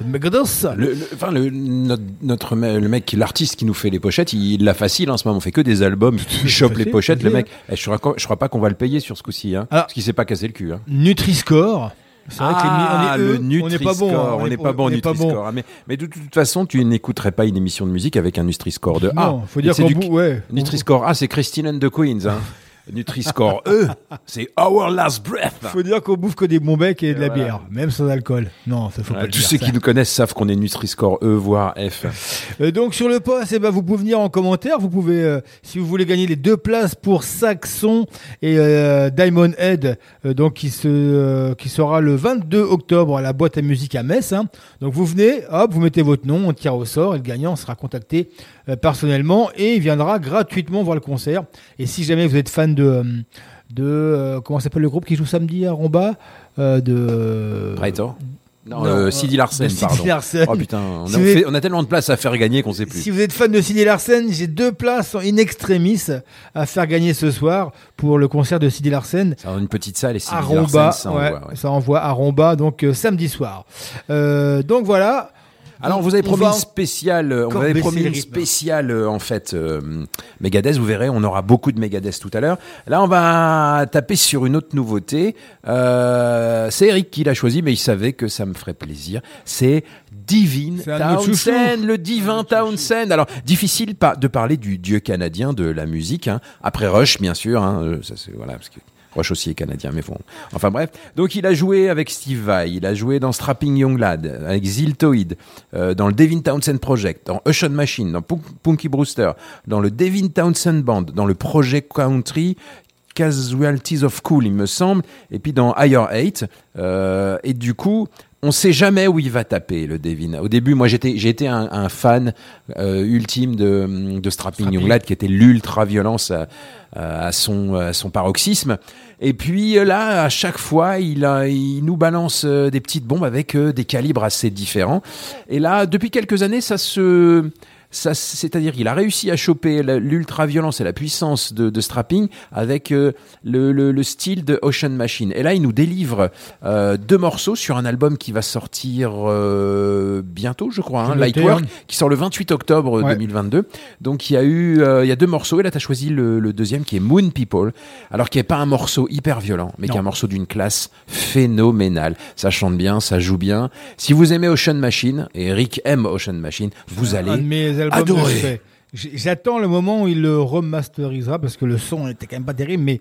de Megadeth. Le, enfin, le, notre, notre le mec, l'artiste qui nous fait les pochettes, il l'a facile en ce moment. On fait que des albums. Il chope les facile, pochettes. Le mec, eh, je, crois, je crois pas qu'on va le payer sur ce coup-ci. Hein, Alors- parce qu'il s'est pas cassé le cul. Hein. Nutri-Score. C'est vrai que les mi- Ah, on est le eux, on n'est Nutri-Score. pas bon. hein, On n'est pas bon, on Nutri-Score. Ah, Mais, mais de toute façon, tu n'écouterais pas une émission de musique avec un Nutri-Score de A. Non, faut dire bout, ouais. Nutri-Score A, c'est Christine and the Queens. Hein. Nutri-Score E, c'est Our Last Breath. Faut dire qu'on bouffe que des bons becs et de la voilà. bière, même sans alcool. Non, ça faut pas le tous dire, ceux ça. qui nous connaissent savent qu'on est Nutri-Score E, voire F. Euh, donc sur le post, eh ben, vous pouvez venir en commentaire. Vous pouvez, euh, si vous voulez gagner les deux places pour Saxon et euh, Diamond Head, euh, donc qui se, euh, qui sera le 22 octobre à la boîte à musique à Metz. hein. Donc vous venez, hop, vous mettez votre nom, on tire au sort et le gagnant sera contacté personnellement et il viendra gratuitement voir le concert. Et si jamais vous êtes fan de, euh, de euh, comment s'appelle le groupe qui joue samedi à Romba, euh, de Praetor Non, Non, euh, euh, Sidi Larsen, pardon. Larsen. Oh putain, on a, fait- on tellement de places à faire gagner qu'on sait plus. Si vous êtes fan de Sidi Larsen, j'ai deux places in extremis à faire gagner ce soir pour le concert de Sidi Larsen Ça une petite salle et Sidi à Romba. Larsen, ça ouais, envoie, ouais. Ça envoie à Romba, donc euh, samedi soir. Euh, donc voilà. Alors, on vous avez On promis une spéciale, euh, on vous avait promis une spéciale, euh, en fait, euh, Megadeth, vous verrez, on aura beaucoup de Megadeth tout à l'heure. Là, on va taper sur une autre nouveauté. Euh, c'est Eric qui l'a choisi, mais il savait que ça me ferait plaisir. C'est Divine Townsend, le divin Townsend. Alors, difficile de parler du dieu canadien de la musique, hein. après Rush, bien sûr, hein, ça c'est, voilà, parce que Rush aussi est canadien, mais bon. Enfin bref. Donc il a joué avec Steve Vai, il a joué dans Strapping Young Lad, avec Ziltoid, euh, dans le Devin Townsend Project, dans Ocean Machine, dans Punk- Punky Brewster, dans le Devin Townsend Band, dans le Project Country, Casualties of Cool, il me semble, et puis dans Higher Eight. Euh, et du coup, on sait jamais où il va taper le Devin. Au début, moi j'étais j'ai été un, un fan euh, ultime de, de Strapping Young Lad qui était l'ultra violence à, à son à son paroxysme. Et puis euh, là, à chaque fois, il, a, il nous balance euh, des petites bombes avec des calibres assez différents. Et là, depuis quelques années, ça se c'est-à-dire qu'il a réussi à choper l'ultra-violence et la puissance de, de Strapping avec euh, le, le- le style de Ocean Machine. Et là, il nous délivre euh, deux morceaux sur un album qui va sortir euh, bientôt, je crois, hein, Lightwork, hein. qui sort le 28 octobre Ouais. 2022. Donc, il y a eu, euh, il y a deux morceaux. Et là, tu as choisi le, le deuxième qui est Moon People. Alors, qui est pas un morceau hyper violent, mais qui est Non. un morceau d'une classe phénoménale. Ça chante bien, ça joue bien. Si vous aimez Ocean Machine, et Eric aime Ocean Machine, vous allez de. J- J'attends le moment où il le remasterisera parce que le son était quand même pas terrible, mais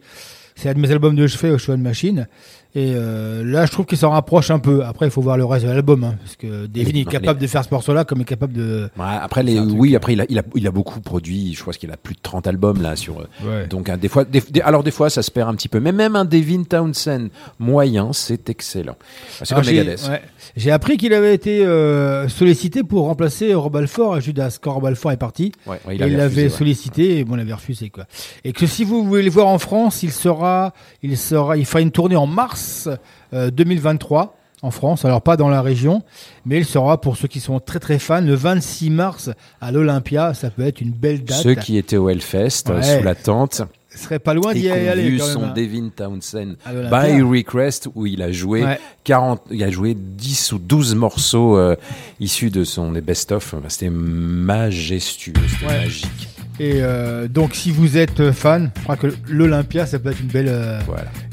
c'est un de mes albums de chevet, Ocean Machine. Et euh, là, je trouve qu'il s'en rapproche un peu. Après, il faut voir le reste de l'album, hein, parce que Devin est capable de faire ce morceau-là comme il est capable de. Ouais, après les, oui, après il a, il a, il a beaucoup produit. Je crois qu'il a plus de 30 albums là sur. euh, Ouais. Donc hein, des fois, des- des- alors des fois ça se perd un petit peu. Mais même un Devin Townsend moyen, c'est excellent. C'est comme Megadeth. ouais. J'ai appris qu'il avait été euh, sollicité pour remplacer Rob Alford à Judas quand Rob est parti. Ouais, ouais, il l'avait ouais. sollicité et bon, il avait refusé quoi. Et que si vous voulez le voir en France, il sera, il sera, il fera une tournée en mars euh, 2023 en France. Alors pas dans la région, mais il sera pour ceux qui sont très très fans le 26 mars à l'Olympia. Ça peut être une belle date. Ceux qui étaient au Hellfest euh, sous la tente. Serait pas loin d'y aller vu quand même, son hein. Devin Townsend by request où il a joué Ouais. 40, il a joué 10 ou 12 morceaux euh, issus de son best-of. C'était majestueux, c'était Ouais. magique. Et euh, donc, si vous êtes euh, fan, je crois que l'Olympia, ça peut être une belle, euh,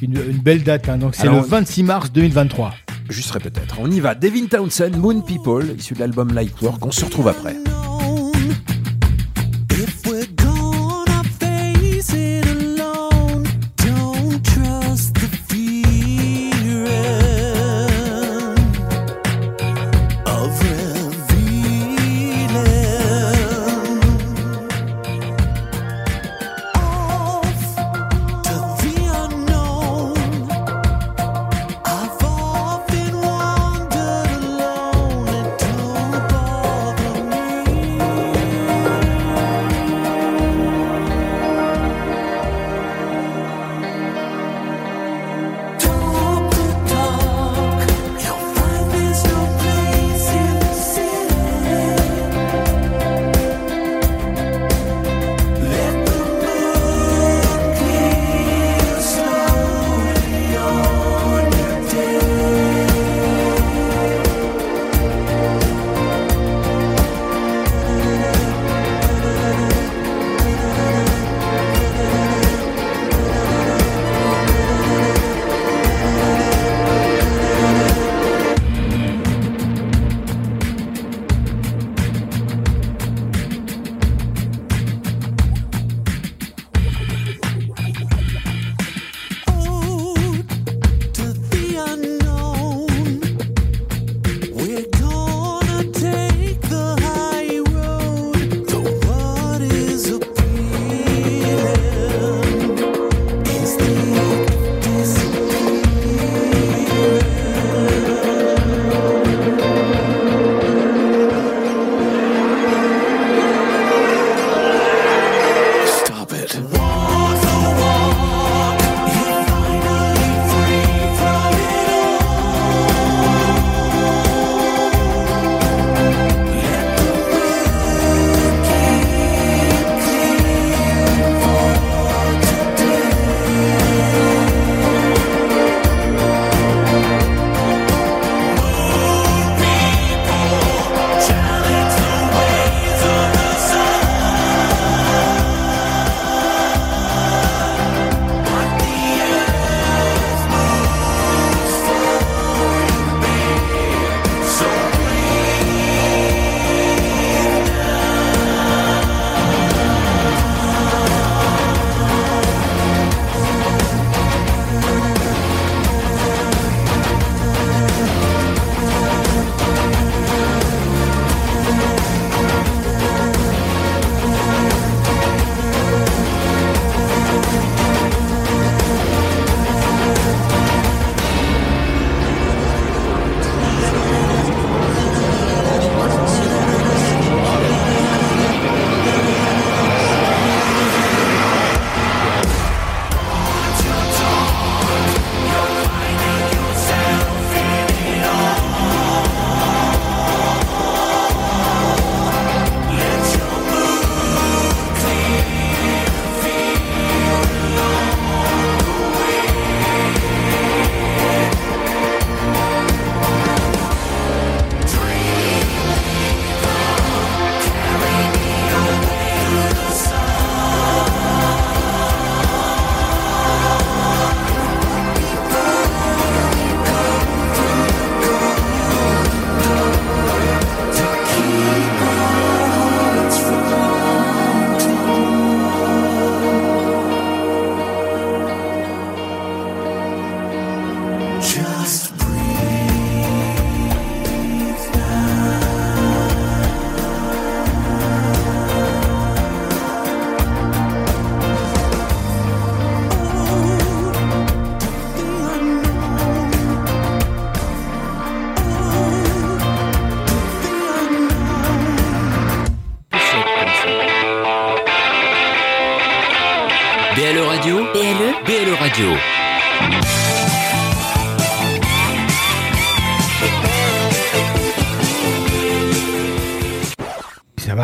une, une belle date. hein. Donc, c'est le Alors, 26 mars 2023. Je serai peut-être. On y va. Devin Townsend, Moon People, issu de l'album Lightwork. On se retrouve après.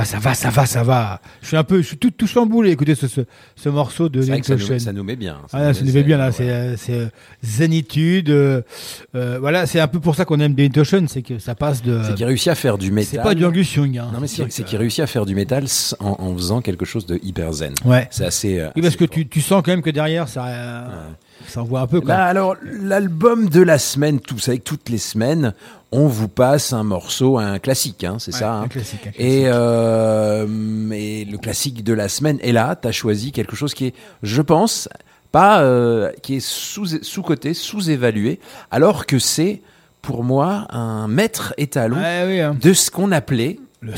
Ça va, ça va, ça va. Je suis un peu, je suis tout, tout chamboulé. Écoutez ce, ce, ce morceau de que ça nous, Ocean. ça nous met bien. Ah, là, ça nous fait bien là, c'est euh, c'est euh, zénitude. euh, euh, voilà, c'est un peu pour ça qu'on aime David Ocean, c'est que ça passe de. C'est qu'il réussit à faire du métal. C'est pas du Angus Young. Hein. Non, mais c'est qu'il réussit à faire du métal en, en faisant quelque chose de hyper zen. Ouais. C'est assez. Oui, parce assez que tu, tu sens quand même que derrière, ça, euh, ça envoie un peu. Quoi. Là, alors, l'album de la semaine, savez que toutes les semaines, on vous passe un morceau, un classique, hein, c'est Ouais, ça. un hein. classique, un classique. Et, euh, et le classique de la semaine est là. Tu as choisi quelque chose qui est, je pense, pas, euh, qui est sous, sous-coté, sous-évalué, alors que c'est, pour moi, un maître étalon oui, hein. de ce qu'on appelait le,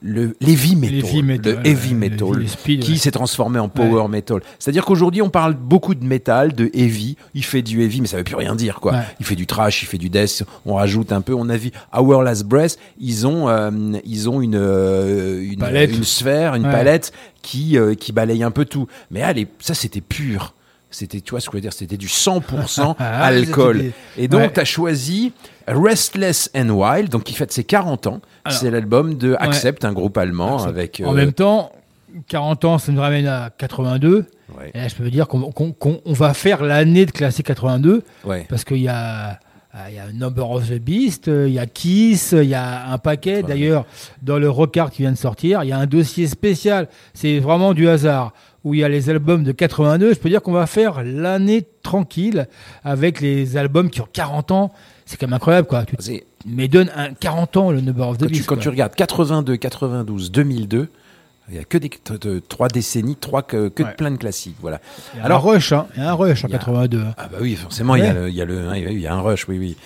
le l'heavy metal, le heavy metal, heavy speed, qui ouais. s'est transformé en power Ouais. metal. C'est-à-dire qu'aujourd'hui, on parle beaucoup de métal, de heavy. Il fait du heavy, mais ça veut plus rien dire, quoi. Ouais. Il fait du trash, il fait du death. On rajoute un peu. On a vu Our Last Breath. Ils ont, euh, ils ont une, euh, une, une sphère, une palette qui, euh, qui balaye un peu tout. Mais allez, ça, c'était pur. C'était, tu vois ce que je veux dire, c'était du 100% Ah, alcool. Et donc, Ouais. tu as choisi Restless and Wild, donc qui fête ses 40 ans. C'est l'album de Accept, un groupe allemand Accept. avec. En euh, même temps, 40 ans, ça nous ramène à 82. Ouais. Et là, je peux dire qu'on qu'on- qu'on- on va faire l'année de classique 82. Ouais. Parce qu'il y a. ah, Il y a Number of the Beast, euh, il y a Kiss, il y a un paquet. D'ailleurs, dans le Rockart qui vient de sortir, il y a un dossier spécial. C'est vraiment du hasard. Où il y a les albums de 82. Je peux dire qu'on va faire l'année tranquille avec les albums qui ont 40 ans. C'est quand même incroyable, quoi. Tu, mais donne un 40 ans, le Number of the Quand, tu, quand quoi. tu regardes 82, 92, 2002, il y a que des trois décennies, trois que, que de Ouais. plein de classiques. Voilà. Il y a Alors, un rush, hein. Il y a un rush en Il y a- 82. hein. ah bah oui, forcément, il y a le- il y, a le- hein, il y a un rush, oui, oui.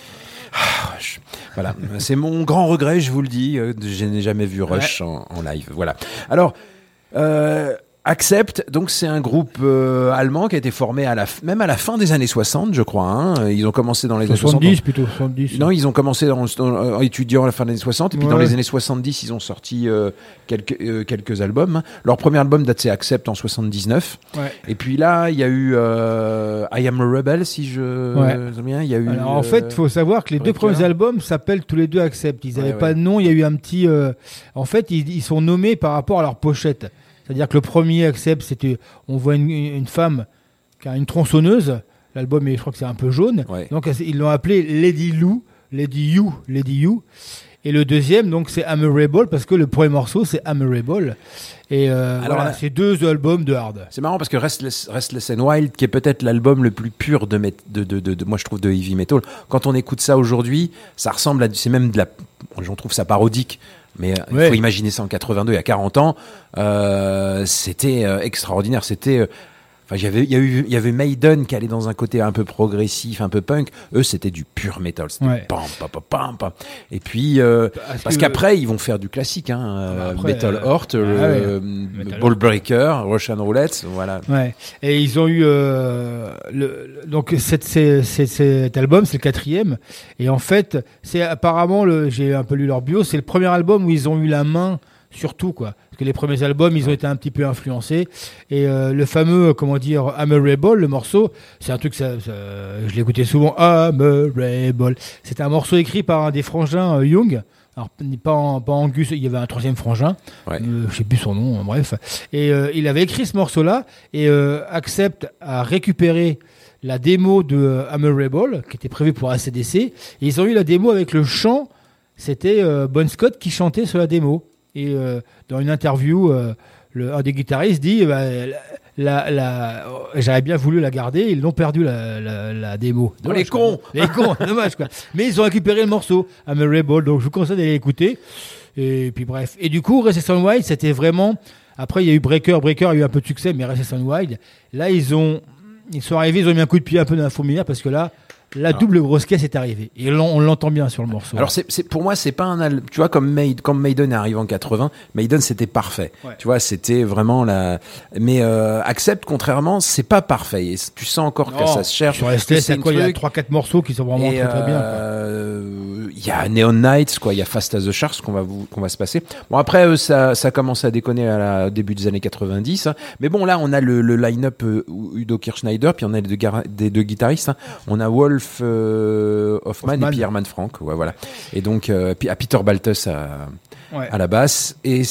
Ah, Rush. Voilà, c'est mon grand regret, je vous le dis. euh, Je n'ai jamais vu Rush en, en live. Voilà. Alors, euh, Accept, donc c'est un groupe euh, allemand qui a été formé à la, même à la fin des années 60, je crois. hein. Ils ont commencé dans les années 60. 70 plutôt, 70. Non, ils ont commencé en, étudiant à la fin des années 60, et puis dans les années 70, ils ont sorti euh, quelques, euh, quelques albums. hein. Leur premier album date c'est Accept en 79. Ouais. Et puis là, il y a eu euh, I Am a Rebel, si je Ouais. bien. Il y a eu. Alors, en euh, fait, il faut savoir que les deux premiers albums s'appellent tous les deux Accept. Ils n'avaient pas de nom, il y a eu un petit. euh, En fait, ils, ils sont nommés par rapport à leur pochette. C'est-à-dire que le premier Accept, c'était. On voit une, une femme qui a une tronçonneuse. L'album, je crois que c'est un peu jaune. Ouais. Donc, ils l'ont appelé Lady Lou, Lady You, Lady You. Et le deuxième, donc, c'est I'm a Rebel, parce que le premier morceau, c'est I'm a Rebel. Et euh, Alors, voilà, là- c'est deux albums de hard. C'est marrant parce que Restless, Restless and Wild, qui est peut-être l'album le plus pur de, de, de, de, de- moi je trouve de heavy metal. Quand on écoute ça aujourd'hui, ça ressemble à, c'est même de la, j'en trouve ça parodique. Mais euh, il faut imaginer ça en 82, il y a 40 ans, euh, c'était euh, extraordinaire. C'était, euh, enfin, il y avait, il y a eu, il y avait Maiden qui allait dans un côté un peu progressif, un peu punk. Eux, c'était du pur metal. C'était Ouais. pam, pam, pam, pam. Et puis, euh, Parce qu'après, ils vont faire du classique, hein, euh, après, Metal euh, Heart, ah euh, ouais. Metal Ball Breaker, Russian Roulette, voilà. Ouais. Et ils ont eu euh, le, donc cette- cet album, c'est le quatrième. Et en fait, c'est apparemment le, j'ai un peu lu leur bio, c'est le premier album où ils ont eu la main sur tout quoi. Que les premiers albums, ils ont été un petit peu influencés. Et euh, le fameux, comment dire, Rebel, le morceau, c'est un truc, ça, ça- je l'écoutais souvent. Rebel. C'est un morceau écrit par un des frangins euh, Young. Alors, pas, en, pas Angus, il y avait un troisième frangin. Ouais. Euh, je sais plus son nom, hein, bref. Et euh, il avait écrit ce morceau-là et euh, Accept a récupéré la démo de euh, Rebel qui était prévue pour ACDC. Et ils ont eu la démo avec le chant. C'était euh, Bon Scott qui chantait sur la démo. Et euh, dans une interview, euh, le, un des guitaristes dit bah, la, la- J'aurais bien voulu la garder, ils l'ont perdu la, la, la démo. Oh, les cons Les cons, dommage quoi. Mais ils ont récupéré le morceau, I'm a Rebel, donc je vous conseille d'aller l'écouter. Et puis bref. Et du coup, Restless Wild, c'était vraiment. Après, il y a eu Breaker. Breaker a eu un peu de succès, mais Restless Wild, là, ils ont. Ils sont arrivés, ils ont mis un coup de pied un peu dans la fourmilière parce que là, la double grosse caisse est arrivée. Et on l'entend bien sur le morceau. Alors c'est, pour moi c'est pas un al- tu vois comme Maid, comme Maiden est arrivé en 80, Maiden c'était parfait. Ouais. Tu vois, c'était vraiment la mais euh, Accept contrairement, c'est pas parfait et tu sens encore que ça se cherche. Sur STS, c'est quoi Il y a truc. 3-4 morceaux qui sont vraiment Et, très très bien. euh, Il y a Neon Nights, quoi. Il y a Fast as the Sharks qu'on va vous, qu'on va se passer. Bon après euh, ça, ça commence à déconner à la au début des années 90. hein. Mais bon là on a le, le line-up Udo Kirchschneider, puis on a les deux, guitaristes. hein. On a Wolf euh, Hoffman, Hoffman. et puis Herman Frank. Ouais, voilà. Et donc euh, puis à Peter Baltus à, Ouais. à la basse et.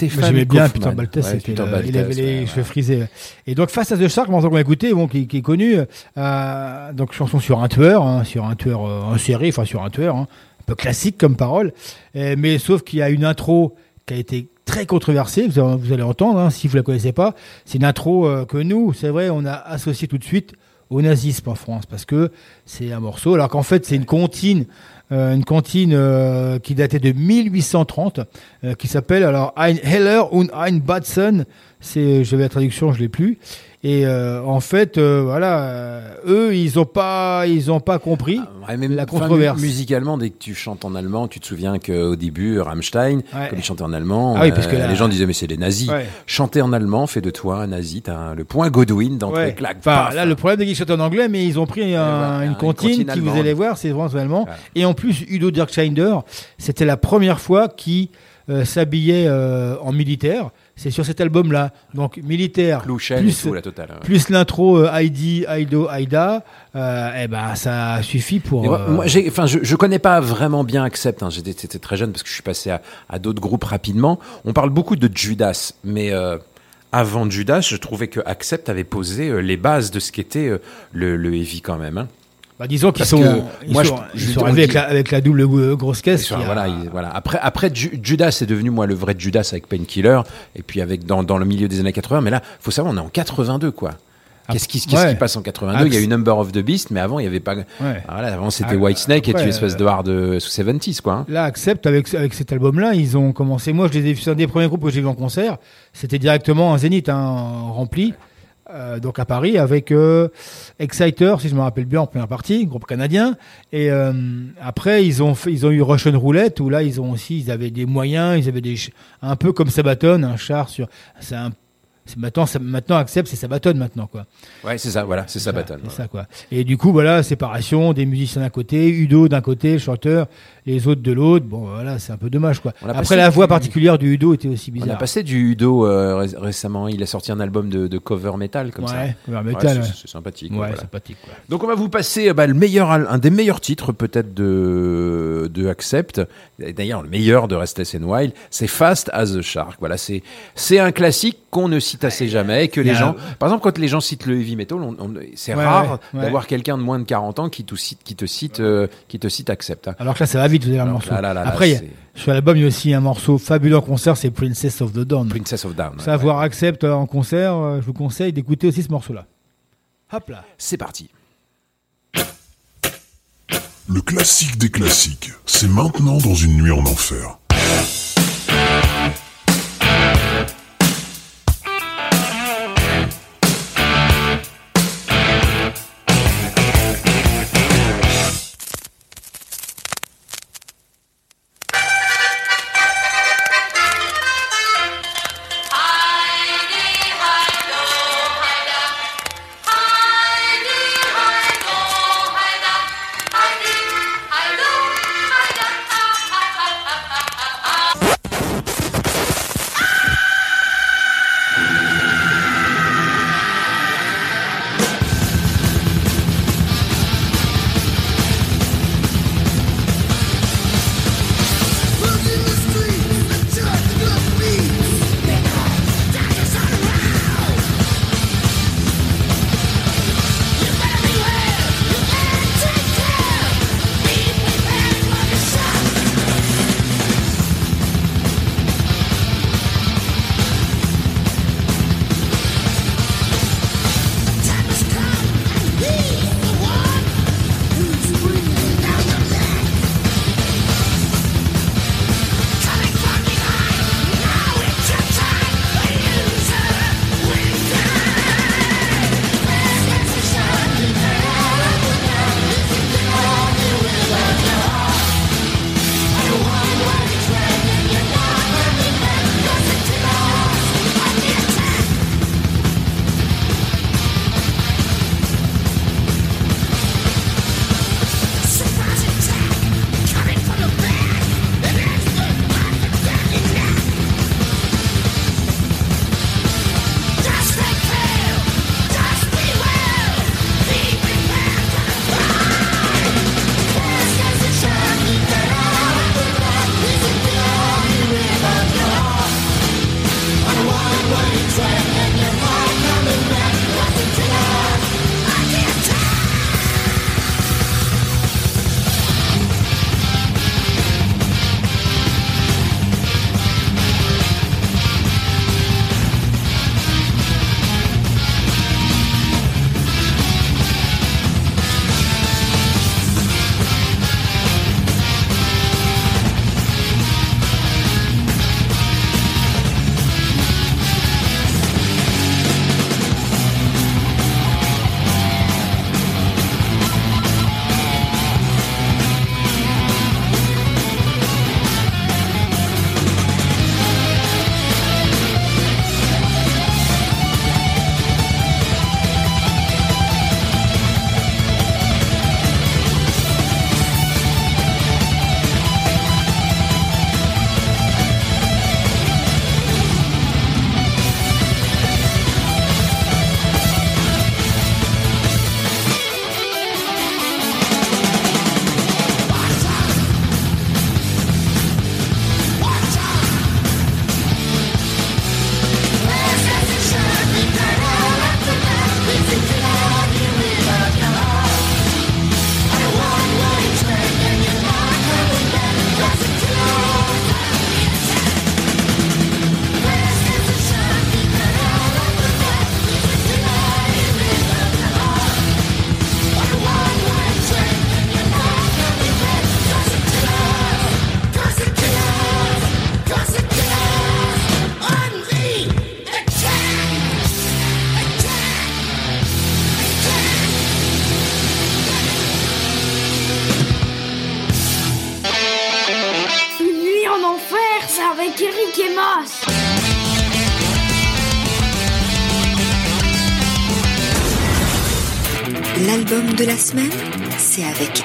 J'aimais bien. Peter Baltes, Ouais, c'était Peter le- Baltes, il avait les ouais, cheveux frisés. Et donc face à The Shark, qu'on a écouté, bon, qui, qui est connu, euh, donc chanson sur un tueur, hein, sur un tueur euh, en série, enfin sur un tueur, hein, un peu classique comme parole, mais sauf qu'il y a une intro qui a été très controversée, vous, allez- vous allez entendre, hein, si vous la connaissez pas, c'est une intro euh, que nous, c'est vrai, on a associé tout de suite au nazisme en France, parce que c'est un morceau, alors qu'en fait c'est une comptine, euh, une comptine euh, qui datait de 1830, euh, qui s'appelle alors Ein Heller und ein Batzen. C'est, j'avais la traduction, je l'ai plus. Et euh, en fait, euh, voilà, euh, eux, ils ont pas, ils ont pas compris Ouais, même- la controverse. mu- musicalement, dès que tu chantes en allemand, tu te souviens qu'au début, Rammstein, Ouais. comme ils chantaient en allemand, Ah oui, parce que euh, là- les gens disaient mais c'est les nazis. Ouais. Chanter en allemand fait de toi un nazi. T'as le point Godwin d'entrée Ouais. claque. Enfin, paf. là, le problème, c'est qu'ils chantent en anglais, mais ils ont pris un- une comptine qui, vous allez voir, c'est vraiment en allemand. Et en plus, Udo Dirkschneider, c'était la première fois qu'il euh, s'habillait euh, en militaire. C'est sur cet album-là. Donc, militaire. Clouchen plus, et tout, la totale, ouais. plus l'intro euh, Heidi, Aido, Aida, euh, eh ben, ça suffit pour. Moi, euh, moi, j'ai, enfin, je, je connais pas vraiment bien Accept. Hein. J'étais, j'étais très jeune parce que je suis passé à, à d'autres groupes rapidement. On parle beaucoup de Judas, mais euh, avant Judas, je trouvais que Accept avait posé euh, les bases de ce qu'était euh, le, le heavy quand même. Hein. Bah, disons qu'ils sont, ils moi, sont, je- ils sont arrivés avec la, avec la double euh, grosse caisse. A- voilà, il- voilà. Après, après Ju- Judas est devenu moi le vrai Judas avec Painkiller et puis avec dans, dans le milieu des années 80. Mais là, faut savoir, on est en 82 quoi. Qu'est-ce qui, qu'est-ce ouais. qui passe en 82 Il y a eu Number of the Beast, mais avant il y avait pas. Ouais. Voilà, avant c'était Ah, Whitesnake et après, tu espèce de hard euh, sous 70s quoi. hein. Là, Accept, avec, avec cet album-là, ils ont commencé. Moi, je les ai c'est un des premiers groupes que j'ai vu en concert. C'était directement un Zénith, hein, rempli. Euh, donc à Paris, avec euh, Exciter, si je me rappelle bien, en première partie, groupe canadien. Et euh, après, ils ont, fait, ils ont eu Russian Roulette, où là, ils ont aussi, ils avaient des moyens, ils avaient des, un peu comme Sabaton, un char sur. C'est un. Maintenant, ça- maintenant, Accept, c'est Sabaton maintenant, quoi. Ouais, c'est ça, voilà, c'est ça, Baton. C'est ça, quoi. Et du coup, voilà, séparation, des musiciens d'un côté, Udo d'un côté, le chanteur, les autres de l'autre. Bon, voilà, c'est un peu dommage, quoi. Après, la voix du- particulière du Udo était aussi On a bizarre. passé du Udo euh, ré- récemment. Il a sorti un album de, de cover metal comme ça. Cover metal, c'est, ouais. sympathique. Ouais, voilà. sympathique, quoi. Donc on va vous passer euh, bah, le meilleur, un des meilleurs titres peut-être de, de Accept. D'ailleurs, le meilleur de Restless and Wild, c'est Fast as a Shark. Voilà, c'est c'est un classique qu'on ne cite assez jamais. et Que les gens, par exemple, quand les gens citent le heavy metal, on- on- c'est Ouais, rare ouais, ouais. d'avoir quelqu'un de moins de 40 ans qui te cite, qui te cite, euh, qui te cite Accept. hein. Alors que là, ça va vite, vous avez un morceau. là, là, là, là, Après, a- sur l'album, il y a aussi un morceau fabuleux en concert, c'est Princess of the Dawn. Princess of Down. ouais, Savoir Accept euh, en concert, euh, je vous conseille d'écouter aussi ce morceau-là. Hop là. C'est parti. Le classique des classiques, c'est maintenant dans une nuit en enfer. C'est avec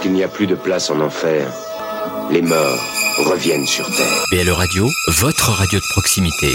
Lorsqu'il n'y a plus de place en enfer, les morts reviennent sur Terre. BL Radio, votre radio de proximité.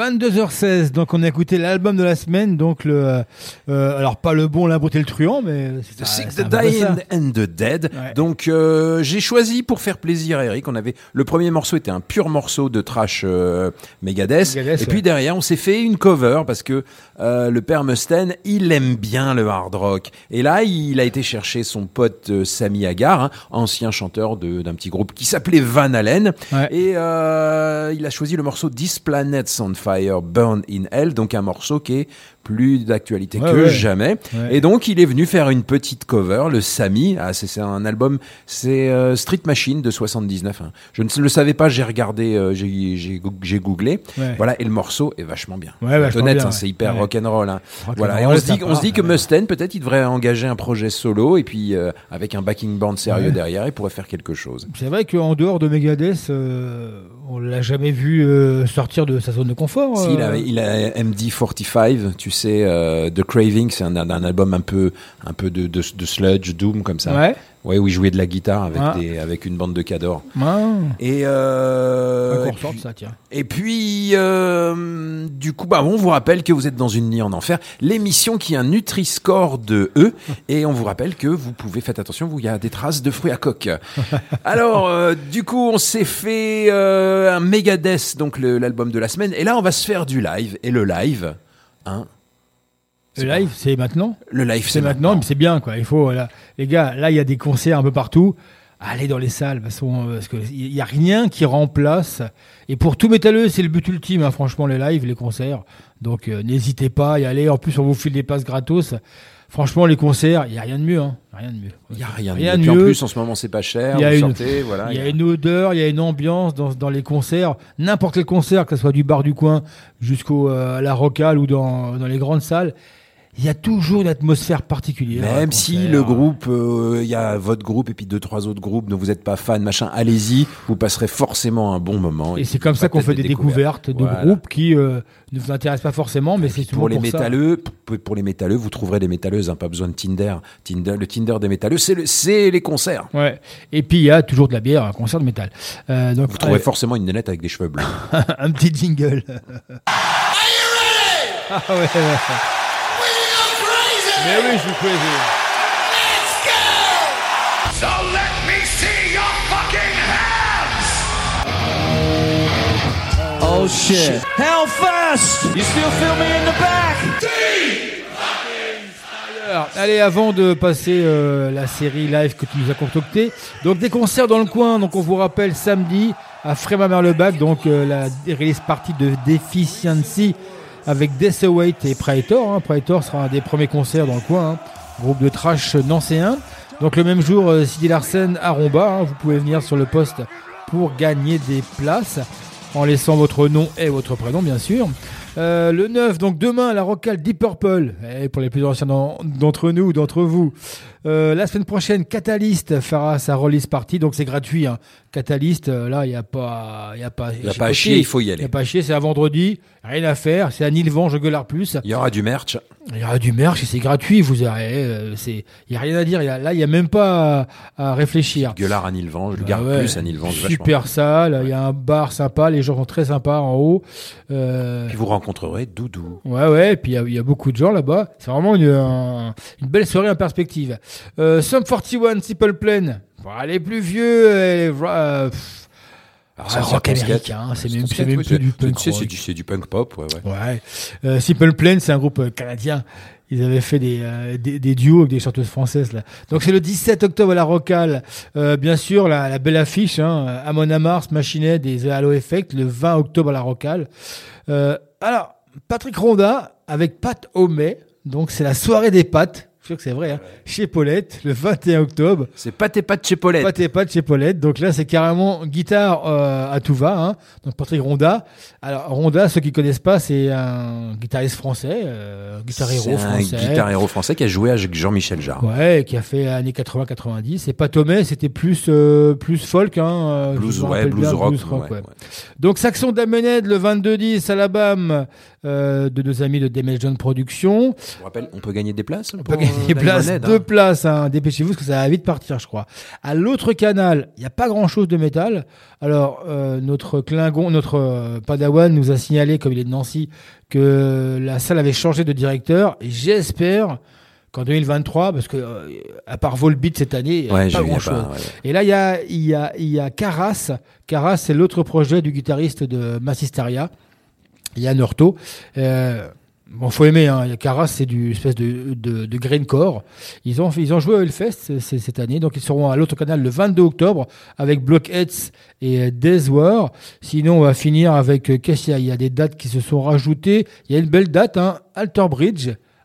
22h16, donc on a écouté l'album de la semaine, donc le, euh, euh, alors pas le bon, la beauté le truand, mais The c'est the ça. and the Dead. Ouais. Donc euh, j'ai choisi pour faire plaisir à Eric. On avait le premier morceau était un pur morceau de trash euh, Megadeth. Megadeth, et puis ouais. derrière on s'est fait une cover parce que le père Mustaine il aime bien le hard rock. Et là il a été chercher son pote Sammy Hagar, hein, ancien chanteur d'un petit groupe qui s'appelait Van. Ouais. Et il a choisi le morceau This Planet's on Fire, Burn in Hell, donc un morceau qui est plus d'actualité Ouais, que ouais. jamais. Ouais. Et donc il est venu faire une petite cover, le Sami. Ah, c'est c'est un album, c'est euh, Street Machine de 79. hein. Je ne le savais pas, j'ai regardé, euh, j'ai- j'ai go- j'ai googlé. Voilà, et le morceau est vachement bien. Vachement honnête, bien, hein, c'est hyper rock'n'roll. Hein. Rock'n'roll, Voilà, et on se dit, on se dit que. Mustaine, peut-être, il devrait engager un projet solo et puis euh, avec un backing band sérieux derrière, il pourrait faire quelque chose. C'est vrai qu'en dehors de Megadeth, euh, on l'a jamais vu euh, sortir de sa zone de confort. Si, il, euh. a, il a MD45, tu sais, euh, The Craving, c'est un, un album un peu, un peu de, de, de sludge, doom comme ça. Ouais. Ouais, où il jouait de la guitare avec, Ah. des, avec une bande de cadors. Ah. Et, euh, et puis- ça, tiens. Et puis, euh, du coup, bah, on vous rappelle que vous êtes dans une nuit en enfer, l'émission qui est un Nutri-Score de E, et on vous rappelle que vous pouvez, faites attention, il y a des traces de fruits à coque. Alors, euh, du coup, on s'est fait un Megadeth, donc l'album de la semaine, et là, on va se faire du live, et le live, hein, Le live, c'est maintenant. le live, C'est maintenant, mais c'est bien, quoi. Il faut. Les gars, là, il y a des concerts un peu partout. Allez dans les salles, parce qu'on- parce que il y a rien qui remplace. Et pour tout métalleux, c'est le but ultime, hein, franchement, les lives, les concerts. Donc, euh, n'hésitez pas à y aller. En plus, on vous file des places gratos. Franchement, les concerts, il y a rien de mieux, hein. Rien de mieux. Il n'y a rien, Rien de mieux. En plus, en ce moment, c'est pas cher, Il y a une- sortez, voilà. Il y a une odeur, il y a une ambiance dans, dans les concerts. N'importe quel concert, que ce soit du bar du coin jusqu'au euh, la Rocale ou dans, dans les grandes salles, il y a toujours une atmosphère particulière. Même si le groupe, euh, il y a votre groupe et puis deux trois autres groupes dont vous n'êtes pas fan, machin, allez-y, vous passerez forcément un bon moment. Et c'est comme ça qu'on fait des découvertes, de Voilà. groupes qui euh, ne vous intéressent pas forcément, mais c'est Pour les pour ça. métalleux, pour, pour les métalleux, vous trouverez des métalleuses, hein, pas besoin de Tinder. Tinder, le Tinder des métalleux, c'est le- c'est les concerts. Ouais. Et puis il y a toujours de la bière, un concert de métal. Euh, donc Vous trouverez forcément une nénette avec des cheveux bleus. un petit jingle. ah ouais, ouais. Mais oui, je suis crazy. So let me see your fucking hands! Oh shit. Hellfest! You still feel me in the back? Alors, allez, avant de passer euh, la série live que tu nous as concoctée, donc des concerts dans le coin. Donc, on vous rappelle samedi à Fréma-Merlebac, donc euh, la release partie de Deficiency avec Death Await et Praetor. hein. Praetor sera un des premiers concerts dans le coin, hein. groupe de trash nancéen. Donc, le même jour, euh, Sidi Larsen à Romba. hein. Vous pouvez venir sur le poste pour gagner des places en laissant votre nom et votre prénom, bien sûr. Euh, le 9, donc demain, la Rocale Deep Purple, et pour les plus anciens d'en- d'entre nous ou d'entre vous. Euh, la semaine prochaine, Catalyst fera sa release party, donc c'est gratuit. Hein. Catalyst, euh, là, il n'y a pas, il y a pas, y a pas à chier, il faut y aller. Il n'y a pas à chier, c'est un vendredi, rien à faire, c'est à Nilvange, Gueulard Plus. Il y aura du merch. Il y aura du merch c'est gratuit, vous aurez, euh, c'est, il n'y a rien à dire, il y a- là, il n'y a même pas à, à réfléchir. Gueulard à Nilvange, le garde ouais, plus à Nilvange. Super salle, il y a un bar sympa, les gens sont très sympas en haut. Euh, Puis vous rencontrerez Doudou. Ouais, ouais, et puis il y a- y, beaucoup de gens là-bas. C'est vraiment une, un- une belle soirée en perspective. Euh, Sum 41, Simple Plan. Bon, les plus vieux, euh, pff, c'est rock c'est ton américain, c'est même, même oui, plus du punk rock. c'est du, punk pop, ouais, ouais. Ouais. Euh, Simple Plan, c'est un groupe euh, canadien. Ils avaient fait des, euh, des, des duos avec des chanteuses françaises là. Donc c'est le 17 octobre à la Rocale. Euh, bien sûr, la, la belle affiche, hein, Amon Mars, Machinet des The Halo Effect, le 20 octobre à la Rocale. Euh, alors, Patrick Ronda avec Pat Homey. Donc c'est la soirée des pâtes. Sûr que c'est vrai. Hein, chez Paulette, le 21 octobre. C'est et Pat chez Paulette. Chez Paulette. Donc là, c'est carrément guitare euh, à tout va. Hein. Donc Patrick Ronda. Alors Ronda, ceux qui connaissent pas, c'est un guitariste français, euh, guitar C'est héros un français. guitar héros français qui a joué avec Jean-Michel Jarre. Ouais, qui a fait années 80-90. Et Pat Homey, c'était plus euh, plus folk, hein. Blues, ouais, blues bien, rock, blues rock, ouais, ouais. Donc Saxon d'Amened le 22-10 Alabama euh, de nos amis de Damage Done Productions. Je rappelle, on peut gagner des places On peut gagner des places, deux places, hein. dépêchez-vous parce que ça va vite partir, je crois. À l'autre canal, il n'y a pas grand-chose de métal. Alors, euh, notre Klingon, notre euh, Padawan nous a signalé, comme il est de Nancy, que la salle avait changé de directeur. J'espère qu'en 2023, parce que euh, à part Volbeat cette année, il n'y a pas grand-chose. ouais, ouais. Et là, il y a, il y a, il y a Caras. Caras, c'est l'autre projet du guitariste de Massisteria, Yann Hurto. Euh, bon, faut aimer, hein. Caras, c'est du espèce de, de, grindcore. Ils ont, ils ont joué au Hellfest c- cette année, donc ils seront à l'autre canal le 22 octobre avec Blockheads et euh, War. Sinon, on va finir avec, euh, qu'est-ce qu'il y a? Il y a des dates qui se sont rajoutées. Il y a une belle date, hein, Alter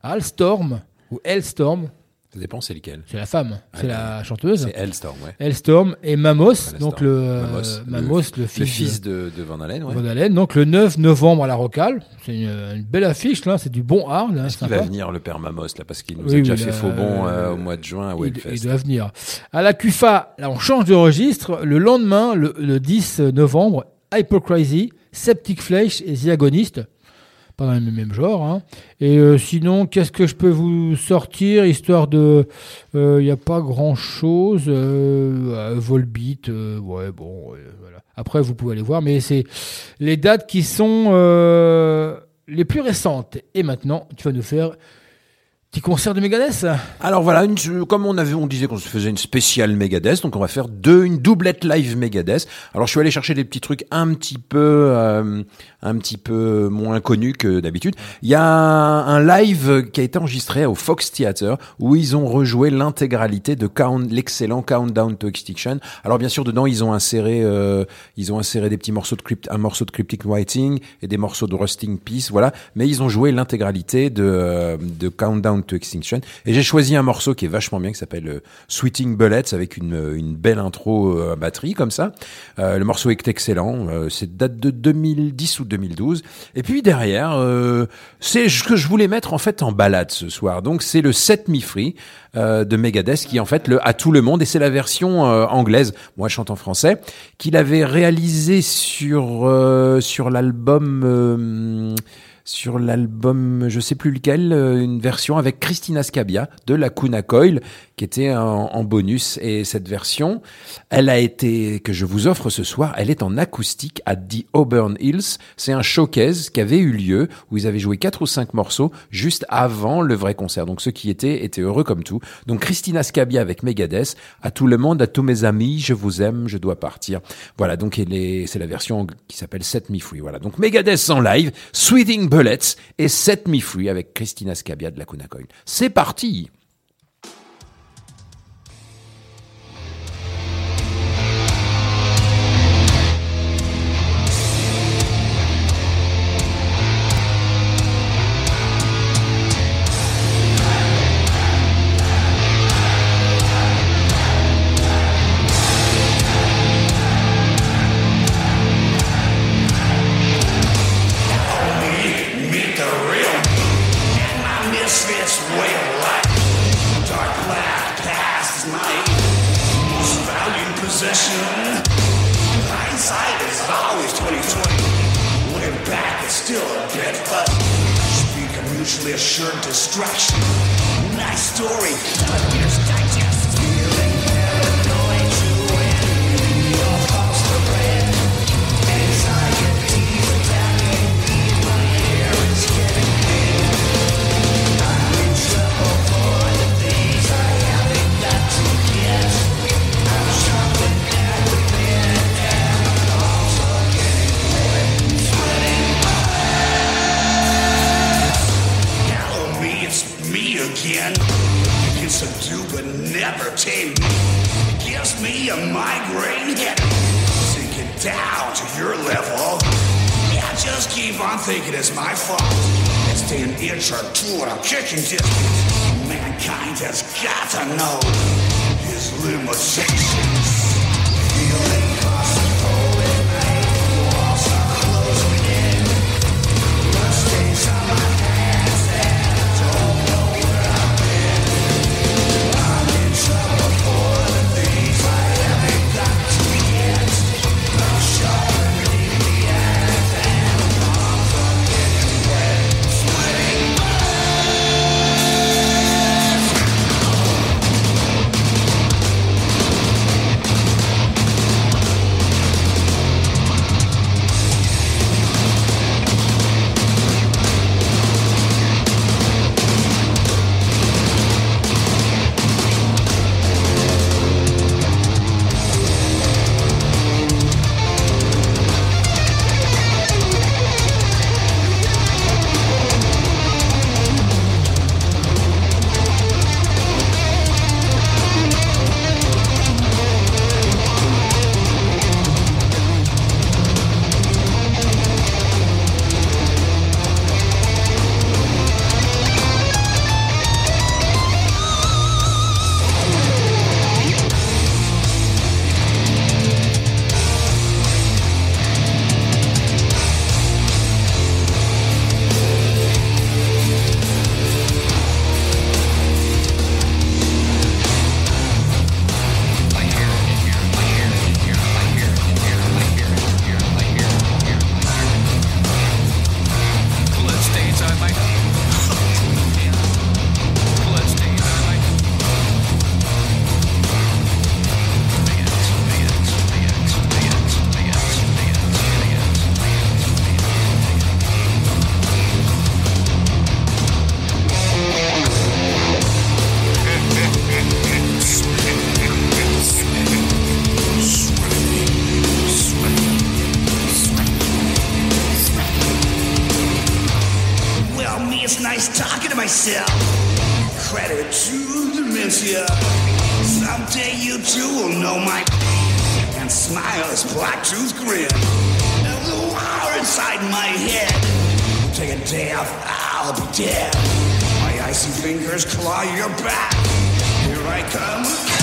Alstorm, ou Hellstorm. Ça dépend, c'est lequel. C'est la femme, Ah, c'est la chanteuse. C'est Hellstorm, ouais. Hellstorm et Mamos, Hellstorm. donc le Mamos, Mamos, le, le fils, fils de, de Van Halen, ouais. Van Halen. Donc le 9 novembre à la Rocale. C'est une, une belle affiche là, c'est du bon hard. Hein, Est-ce qu'il va venir le père Mamos là parce qu'il nous Oui, a déjà oui, fait là, faux bon euh, au mois de juin à il, Wellfest. il doit venir. À la CUFA, là on change de registre. Le lendemain, le, le 10 novembre, Hypocrisy, Septic Flesh et The Agonist. Pas dans le même genre. hein. Et euh, sinon, qu'est-ce que je peux vous sortir Histoire de. Il n'y a pas grand-chose. Euh, euh, Volbeat, euh, ouais, bon, euh, voilà. Après, vous pouvez aller voir, mais c'est les dates qui sont euh, les plus récentes. Et maintenant, tu vas nous faire petit concert de Megadeth Alors voilà, une- comme on avait, on disait qu'on se faisait une spéciale Megadeth, donc on va faire deux, une doublette live Megadeth. Alors je suis allé chercher des petits trucs un petit peu, euh, un petit peu moins connus que d'habitude. Il y a un live qui a été enregistré au Fox Theater où ils ont rejoué l'intégralité de Count, l'excellent Countdown to Extinction. Alors bien sûr dedans ils ont inséré, euh, ils ont inséré des petits morceaux de crypt, un morceau de Cryptic Writing et des morceaux de Rusting Peace, voilà. Mais ils ont joué l'intégralité de, euh, de Countdown to Extinction. Et j'ai choisi un morceau qui est vachement bien, qui s'appelle euh, Sweeting Bullets, avec une, euh, belle intro euh, à batterie comme ça. Le morceau est excellent. C'est date de 2010 ou 2012. Et puis derrière, c'est ce que je voulais mettre en fait en balade ce soir. Donc c'est le Set Me Free de Megadeth qui est en fait le à tout le monde et c'est la version anglaise. Moi je chante en français qu'il avait réalisé sur sur l'album. Sur l'album, je sais plus lequel, euh, une version avec Christina Scabia de la Kuna Coil, qui était en, bonus. Et cette version, elle a été, que je vous offre ce soir, elle est en acoustique à The Auburn Hills. C'est un showcase qui avait eu lieu, où ils avaient joué quatre ou cinq morceaux juste avant le vrai concert. Donc ceux qui étaient, étaient heureux comme tout. Donc Christina Scabia avec Megadeth, à tout le monde, à tous mes amis, je vous aime, je dois partir. Voilà, donc c'est la version qui s'appelle Set Me Free. Voilà, donc Megadeth en live, Sweeting Bullets et Set Me Free avec Christina Scabia de la Kuna. C'est parti black tooth grin. There's a water inside my head. Take a death, I'll be dead. My icy fingers claw your back. Here I come.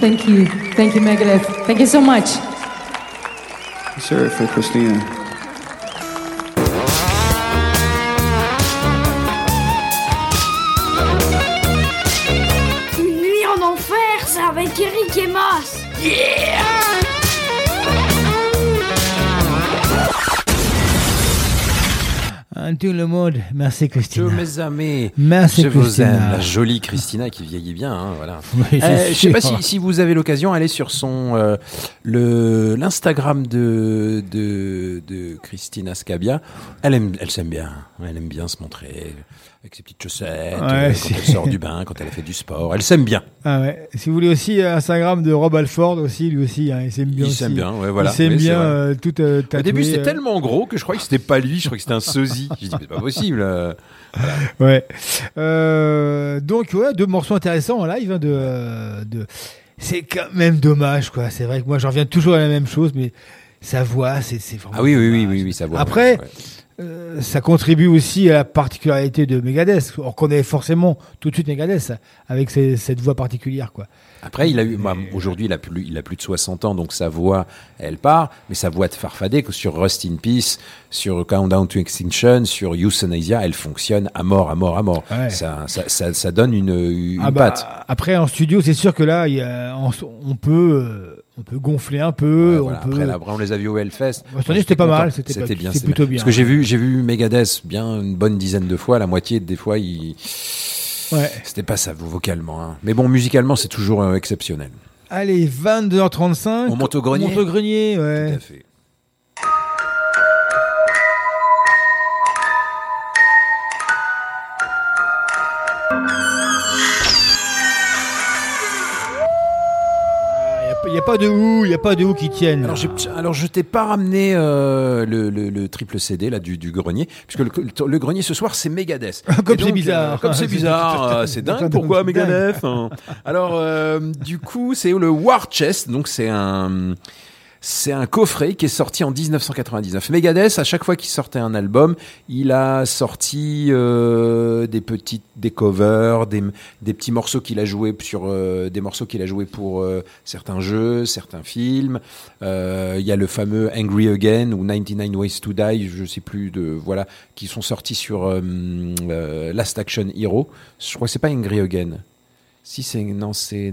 Thank you. Thank you, Megadeth. Thank you so much. Hear for Christina. Tout le monde. Merci Christina. Tous mes amis, Merci je vous Christina. aime. La jolie Christina qui vieillit bien, hein, voilà. Oui, Euh, je sais sûr. pas si, si vous avez l'occasion, allez sur son euh, le l'Instagram de, de de Christina Scabia. Elle aime, elle s'aime bien. Elle aime bien se montrer avec ses petites chaussettes Ouais, euh, quand elle sort du bain, quand elle a fait du sport. Elle s'aime bien. Ah ouais. Si vous voulez aussi euh, Instagram de Rob Alford aussi, lui aussi, hein, il s'aime bien. Il s'aime bien, ouais, voilà. Il s'aime Oui, bien euh, tout euh, Au début, c'était euh. tellement gros que je croyais que c'était pas lui. Je croyais que c'était un sosie. J'ai dit, mais c'est pas possible. Ouais. Donc ouais, deux morceaux intéressants en live hein, de, de... C'est quand même dommage quoi. C'est vrai que moi j'en reviens toujours à la même chose, mais sa voix, c'est vraiment. Ah oui, oui, oui, oui, oui, ça voit. Après, ouais. Euh, ça contribue aussi à la particularité de Megadeth. On reconnaît forcément tout de suite Megadeth avec cette voix particulière quoi. Après, il a eu, bah, aujourd'hui, il a plus, il a plus de 60 ans, donc sa voix, elle part, mais sa voix de farfadet, que sur Rust in Peace, sur Countdown to Extinction, sur Euthanasia, elle fonctionne à mort, à mort, à mort. Ouais. Ça, ça, ça, ça donne une, une Ah bah, patte. Après en studio, c'est sûr que là, y a- on, on peut, euh, on peut gonfler un peu. Ouais, on voilà. peut... Après, là, après, on les a vus au Hellfest. Bah, c'était pas content. mal, c'était pas- bien, plutôt bien. bien, Parce que j'ai vu, j'ai vu Megadeth bien une bonne dizaine de fois. La moitié des fois, il, Ouais. c'était pas ça vocalement. hein. Mais bon, musicalement, c'est toujours euh, exceptionnel. Allez, 22h35. On monte au grenier On monte au grenier, ouais. Tout à fait. Il n'y a, pas de où, il n'y a pas de où qui tiennent. Alors, alors je t'ai pas ramené euh, le, le- le triple CD là du, du grenier, puisque le, le grenier ce soir c'est Megadeth. Comme Et c'est bizarre. euh, comme c'est bizarre, euh, c'est dingue. Pourquoi. Megadeth hein? Alors euh, du coup c'est le War Chest, donc c'est un c'est un coffret qui est sorti en 1999. Megadeth, à chaque fois qu'il sortait un album, il a sorti euh, des petites, des covers, des, petits morceaux qu'il a joués sur euh, des morceaux qu'il a joués pour euh, certains jeux, certains films. Il y a le fameux Angry Again ou 99 Ways to Die, je sais plus de voilà, qui sont sortis sur Last Action Hero. Je crois que c'est pas Angry Again. Si c'est non, c'est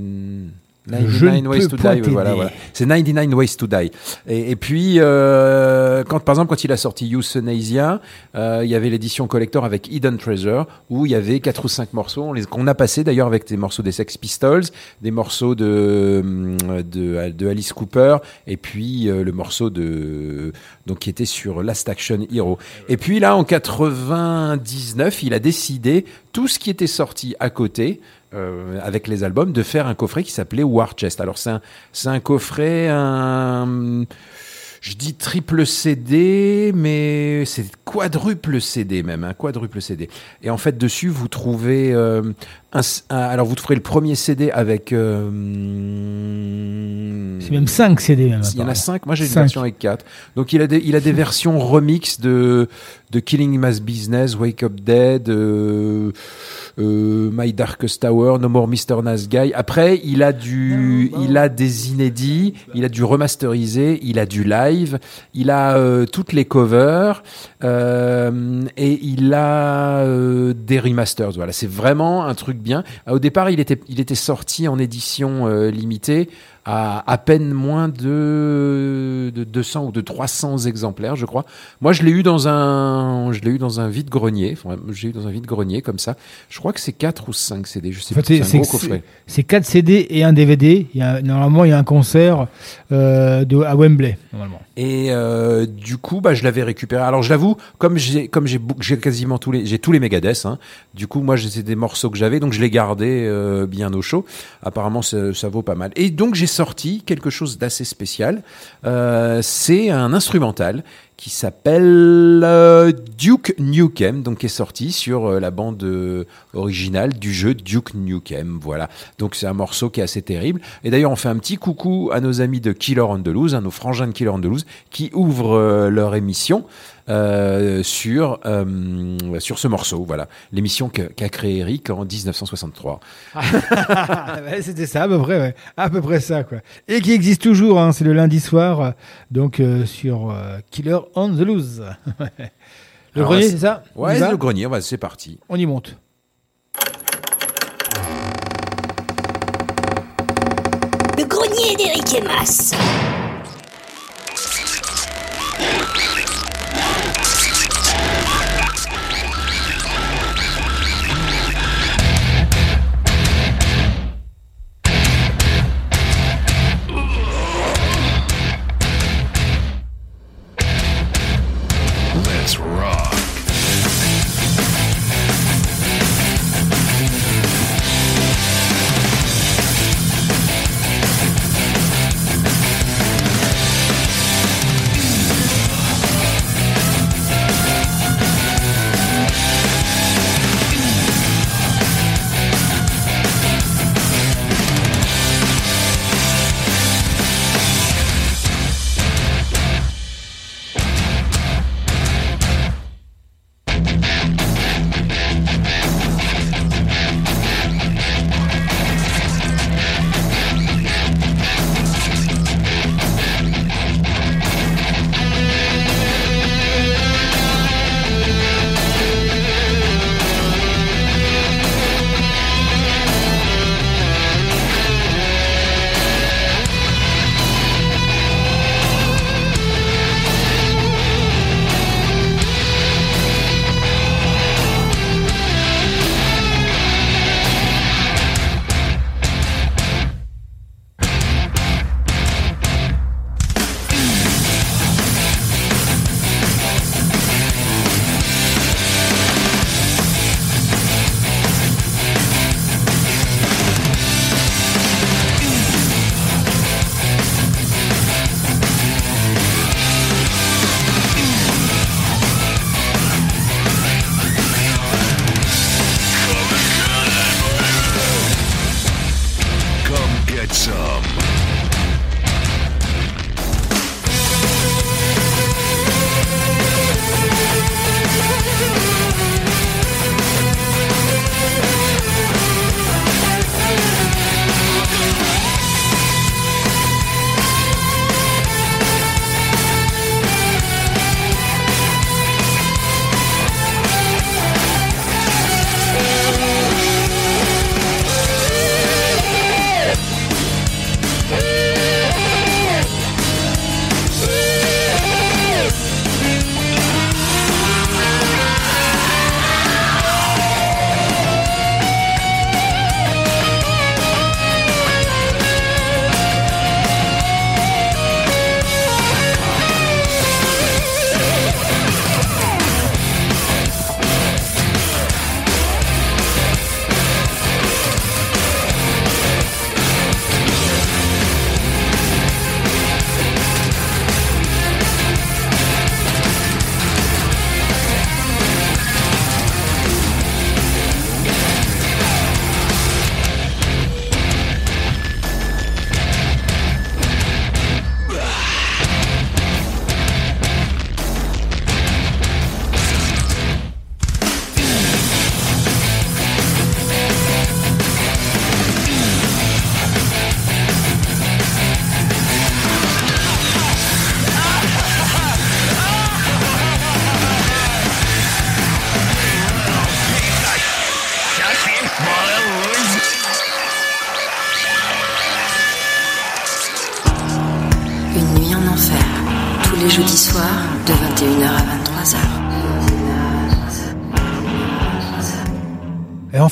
99 ne Ways to Die. Voilà, voilà. C'est 99 Ways to Die. Et, et puis, euh, quand, par exemple, quand il a sorti Euthanasia, euh, il y avait l'édition collector avec Hidden Treasure, où il y avait quatre ou cinq morceaux, qu'on a passé d'ailleurs avec des morceaux des Sex Pistols, des morceaux de, hum, de, de Alice Cooper, et puis euh, le morceau de, donc, qui était sur Last Action Hero. Et puis là, en 99, il a décidé, tout ce qui était sorti à côté, euh, avec les albums, de faire un coffret qui s'appelait War Chest. Alors c'est un, c'est un coffret, un, je dis triple CD, mais c'est quadruple CD même, un quadruple CD. Et en fait dessus vous trouvez, euh, un, un- alors vous trouverez le premier CD avec. euh, C'est même 5 CD. Même, il y en a. 5, moi j'ai une Cinq. version avec 4. Donc il a des, il a des versions remix de, de Killing Mass Business, Wake Up Dead, euh, euh, My Darkest Tower, No More Mr. Nice Guy. Après, il a du, il a des inédits, il a du remasterisé, il a du live, il a euh, toutes les covers euh, et il a euh, des remasters. Voilà, c'est vraiment un truc bien. Au départ, il était, il était sorti en édition euh, limitée à à peine moins de, de 200 ou de 300 exemplaires, je crois. Moi, je l'ai eu dans un, je l'ai eu dans un vide grenier. Enfin, j'ai eu dans un vide grenier comme ça. Je crois que c'est 4 ou 5 CD. Je sais En fait, pas. c'est- un gros coffret. C'est 4 CD et un DVD. Il y a, normalement, il y a un concert euh, de, à Wembley. Normalement. Et euh, du coup, bah, je l'avais récupéré. Alors, je l'avoue, comme j'ai, comme j'ai quasiment tous les, j'ai tous les Megadeth. Hein, du coup, moi, c'était des morceaux que j'avais, donc je les gardais euh, bien au chaud. Apparemment, ça, ça vaut pas mal. Et donc, j'ai sorti quelque chose d'assez spécial. Euh, c'est un instrumental qui s'appelle euh, Duke Nukem, donc qui est sorti sur euh, la bande originale du jeu Duke Nukem. Voilà. Donc c'est un morceau qui est assez terrible. Et d'ailleurs, on fait un petit coucou à nos amis de Killer Loose, à nos frangins de Killer Loose, qui ouvrent leur émission. Euh, sur euh, sur ce morceau, voilà l'émission qu'a créé Eric en 1963. Ouais, C'était ça, à peu près, ouais. à peu près ça, quoi. Et qui existe toujours, hein, c'est le lundi soir, donc euh, sur euh, Killer on the Loose. le Alors, grenier, c'est- ça Ouais, le grenier, ouais, c'est parti. On y monte. Le grenier d'Eric et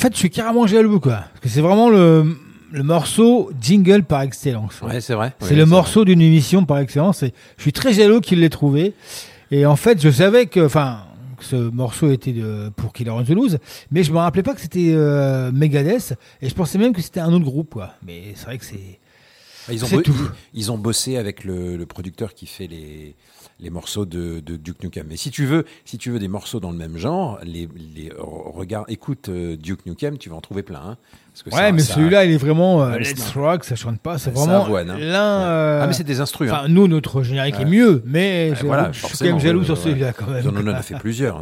fait, je suis carrément jaloux, quoi. Parce que c'est vraiment le, le morceau jingle par excellence. Ouais, c'est vrai. C'est Oui, le morceau d'une émission par excellence. Et je suis très jaloux qu'il l'ait trouvé. Et en fait, je savais que, enfin, ce morceau était de, pour Killer on the Loose, mais je me rappelais pas que c'était euh, Megadeth. Et je pensais même que c'était un autre groupe, quoi. Mais c'est vrai que c'est. Ils ont, tout. ils ont bossé avec le, le producteur qui fait les, les morceaux de, de Duke Nukem. Mais si tu veux, si tu veux des morceaux dans le même genre, les, les regarde, écoute euh, Duke Nukem, tu vas en trouver plein. hein. Parce que Ouais, ça- mais ça- celui-là, il est vraiment euh, Let's Rock, ça chante pas, c'est vraiment hein. l'un. Euh, Ah, mais c'est des instrus, hein. Enfin, nous, notre générique est mieux, mais voilà, je suis quand même jaloux sur celui-là quand même. On en a fait plusieurs. hein.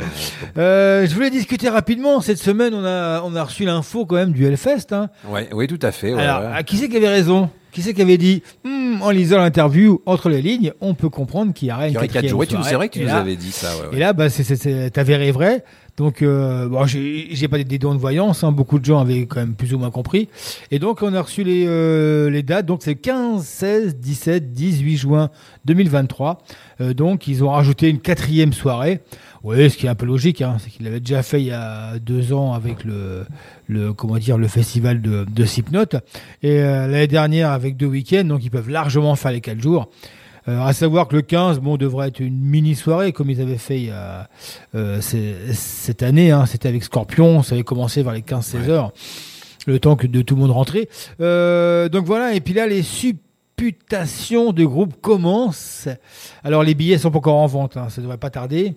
Euh, je voulais discuter rapidement. Cette semaine, on a, on a reçu l'info quand même du Hellfest. Hein. Ouais, oui, tout à fait. ouais, Alors, ouais. à qui c'est qui avait raison? Qui c'est qui avait dit Hmm, En lisant l'interview entre les lignes, on peut comprendre qu'il y aurait une Il y aurait quatre quatrième tu- soirée. c'est vrai que tu nous avais dit ça. ouais, ouais. Et là, bah, c'est- c'est- c'est avéré vrai. Donc, euh, bon, j'ai pas des, dons de voyance. Hein. Beaucoup de gens avaient quand même plus ou moins compris. Et donc, on a reçu les, euh, les dates. Donc, c'est 15, 16, 17, 18 juin 2023. Euh, donc, ils ont rajouté une quatrième soirée. Oui, ce qui est un peu logique, hein, c'est qu'ils l'avaient déjà fait il y a deux ans avec le, le comment dire, le festival de, de Slipknot. Et euh, l'année dernière avec deux week-ends, donc ils peuvent largement faire les quatre jours. Euh, à savoir que le 15, bon, devrait être une mini soirée comme ils avaient fait il y a, euh, c'est- cette année. Hein, C'était avec Scorpion, ça avait commencé vers les 15-16 heures, le temps que de tout le monde rentrer. Euh, donc voilà, et puis là, les supputations de groupe commencent. Alors les billets sont pas encore en vente, hein, ça devrait pas tarder.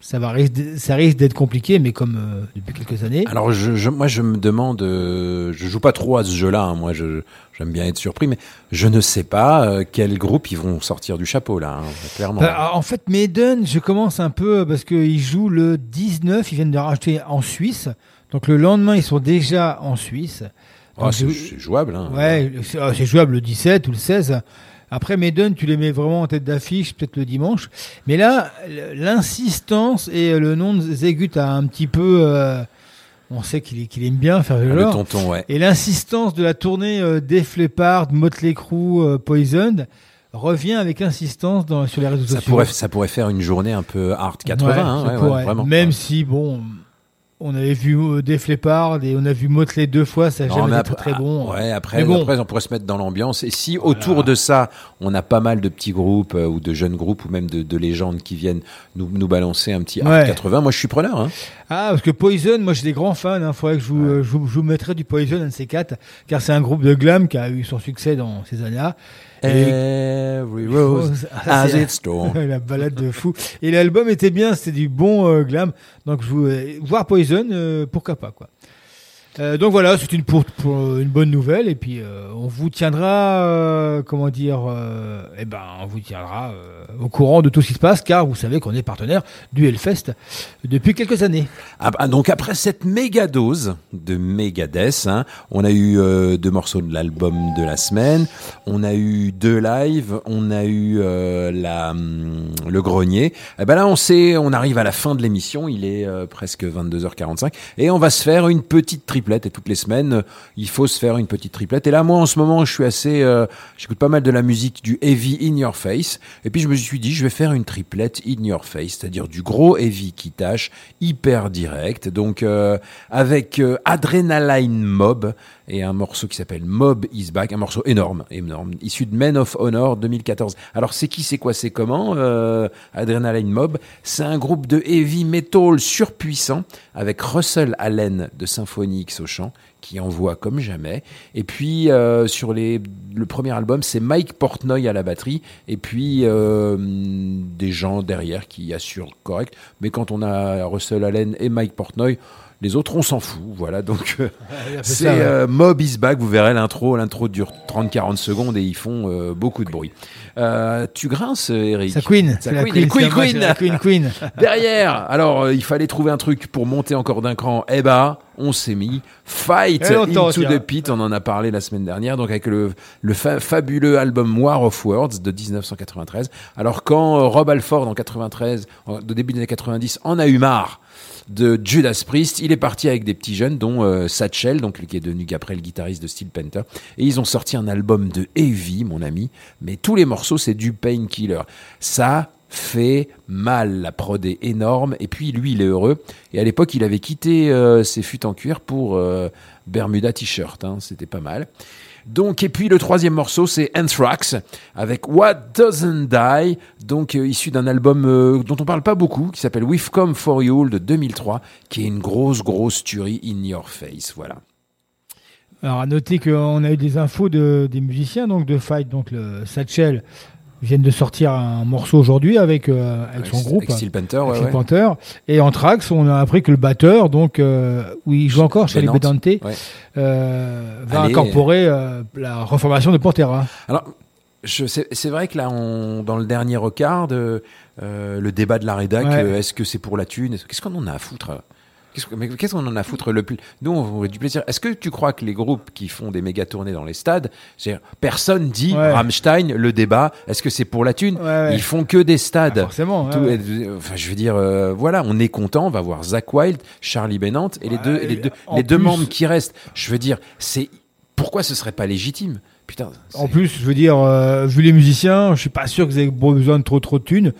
Ça, va, ça risque d'être compliqué, mais comme euh, depuis quelques années. Alors, je, je- moi, je me demande, euh, je joue pas trop à ce jeu-là. hein, moi, j'aime bien être surpris, mais je ne sais pas euh, quel groupe ils vont sortir du chapeau là, hein, clairement. Bah, en fait, Maiden, je commence un peu parce qu'ils jouent le 19, ils viennent de rajouter en Suisse. Donc le lendemain, ils sont déjà en Suisse. Ah, c'est jouable. Hein. Ouais, c'est ah, c'est jouable le 17 ou le 16. Après, Maiden, tu les mets vraiment en tête d'affiche, peut-être le dimanche. Mais là, l'insistance et le nom de Zegut a un petit peu. euh, on sait qu'il aime bien faire le Le genre. tonton, ouais. Et l'insistance de la tournée euh, Def Leppard, Motley Crue, euh, Poison revient avec insistance dans, sur les réseaux Ça sociaux. pourrait, ça pourrait faire une journée un peu hard 80, Ouais, hein, ouais, ouais, pourrait. vraiment. Même si, bon, on avait vu euh, Def Leppard et on a vu Motley deux fois, ça n'a Non, jamais mais été après- très bon. ah, Ouais, après, bon. après, on pourrait se mettre dans l'ambiance. Et si autour de ça, on a pas mal de petits groupes euh, ou de jeunes groupes ou même de, de légendes qui viennent nous, nous balancer un petit Ouais. 80, moi je suis preneur. Hein. Ah, parce que Poison, moi j'ai des grands fans. Il faudrait que je vous, euh, je, vous, je vous mettrai du Poison, un de ces quatre, car c'est un groupe de glam qui a eu son succès dans ces années-là. Every rose Ah, has its thorn. la balade de fou. Et l'album était bien, c'était du bon euh, glam. Donc je vous, euh, voir Poison, euh, pourquoi pas quoi. Euh, donc voilà, c'est pour une bonne nouvelle. Et puis euh, on vous tiendra, euh, comment dire, euh, eh ben on vous tiendra euh, au courant de tout ce qui se passe car vous savez qu'on est partenaire du Hellfest depuis quelques années. Ah bah, donc après cette méga dose de Megadeth, hein, on a eu euh, deux morceaux de l'album de la semaine, on a eu deux lives, on a eu euh, la hum, le grenier. Et ben là on sait, on arrive à la fin de l'émission, il est euh, presque 22h45 et on va se faire une petite et toutes les semaines euh, il faut se faire une petite triplette. Et là moi en ce moment je suis assez, euh, j'écoute pas mal de la musique du heavy in your face et puis je me suis dit je vais faire une triplette in your face, c'est-à-dire du gros heavy qui tâche, hyper direct. Donc euh, avec Adrenaline Mob et un morceau qui s'appelle Mob is Back, un morceau énorme, énorme, issu de Men of Honor 2014. Alors c'est qui, c'est quoi, c'est comment Adrenaline Mob, c'est un groupe de heavy metal surpuissant avec Russell Allen de Symphony X au chant qui envoie comme jamais. Et puis euh, sur les, le premier album, c'est Mike Portnoy à la batterie et puis euh, des gens derrière qui assurent correct. Mais quand on a Russell Allen et Mike Portnoy, les autres, on s'en fout. Voilà, donc euh, c'est euh, Mob is back. Vous verrez l'intro. L'intro dure 30-40 secondes et ils font euh, beaucoup de bruit. Tu grinces, Eric Ça queen, Ça queen. queen, Queen, Queen. la queen, queen. Derrière, alors il fallait trouver un truc pour monter encore d'un cran. Eh ben, on s'est mis Fight into the Pit. On en a parlé la semaine dernière, donc avec le, le fa- fabuleux album War of Words de 1993. Alors quand Rob Alford en 93, en- de début des années 90, en a eu marre de Judas Priest, il est parti avec des petits jeunes, dont euh, Satchel, donc qui est devenu après le guitariste de Steel Panther, et ils ont sorti un album de heavy, mon ami. Mais tous les morceaux, c'est du painkiller. Ça fait mal, la prod est énorme, et puis lui, il est heureux. Et à l'époque, il avait quitté euh, ses fûts en cuir pour euh, Bermuda T-shirt, hein, c'était pas mal. Donc, et puis le troisième morceau, c'est Anthrax avec What Doesn't Die, donc euh, issu d'un album euh, dont on parle pas beaucoup, qui s'appelle We've Come For You de 2003, qui est une grosse, grosse tuerie in your face, voilà. Alors à noter qu'on a eu des infos de, des musiciens donc de Fight, donc le Satchel Ils viennent de sortir un morceau aujourd'hui avec, euh, avec son Avec- groupe. avec Steel Panther, ouais, Steel ouais. Panther. Et Anthrax, on a appris que le batteur, donc, euh, où il joue encore, Charlie Bennant, Bedante, ouais. euh, va Allez. incorporer euh, la reformation de Pantera. Alors, c'est vrai que là, on, dans le dernier euh, le débat de la rédac, Ouais. est-ce que c'est pour la thune? Est-ce- Qu'est-ce qu'on en a à foutre? Qu'est-ce que- mais Qu'est-ce qu'on en a à foutre le plus Nous, on aurait du plaisir. Est-ce que tu crois que les groupes qui font des méga tournées dans les stades, personne dit Ouais. Rammstein, le débat, est-ce que c'est pour la thune? Ouais. Ils font que des stades. forcément, Tout- euh, Enfin, je veux dire, euh, voilà, on est content, on va voir Zach Wild, Charlie Bennant et les deux, et les deux, en les deux plus- membres qui restent. Je veux dire, c'est pourquoi ce serait pas légitime? Putain, En plus, je veux dire, euh, vu les musiciens, je suis pas sûr que vous avez besoin de trop trop de thunes.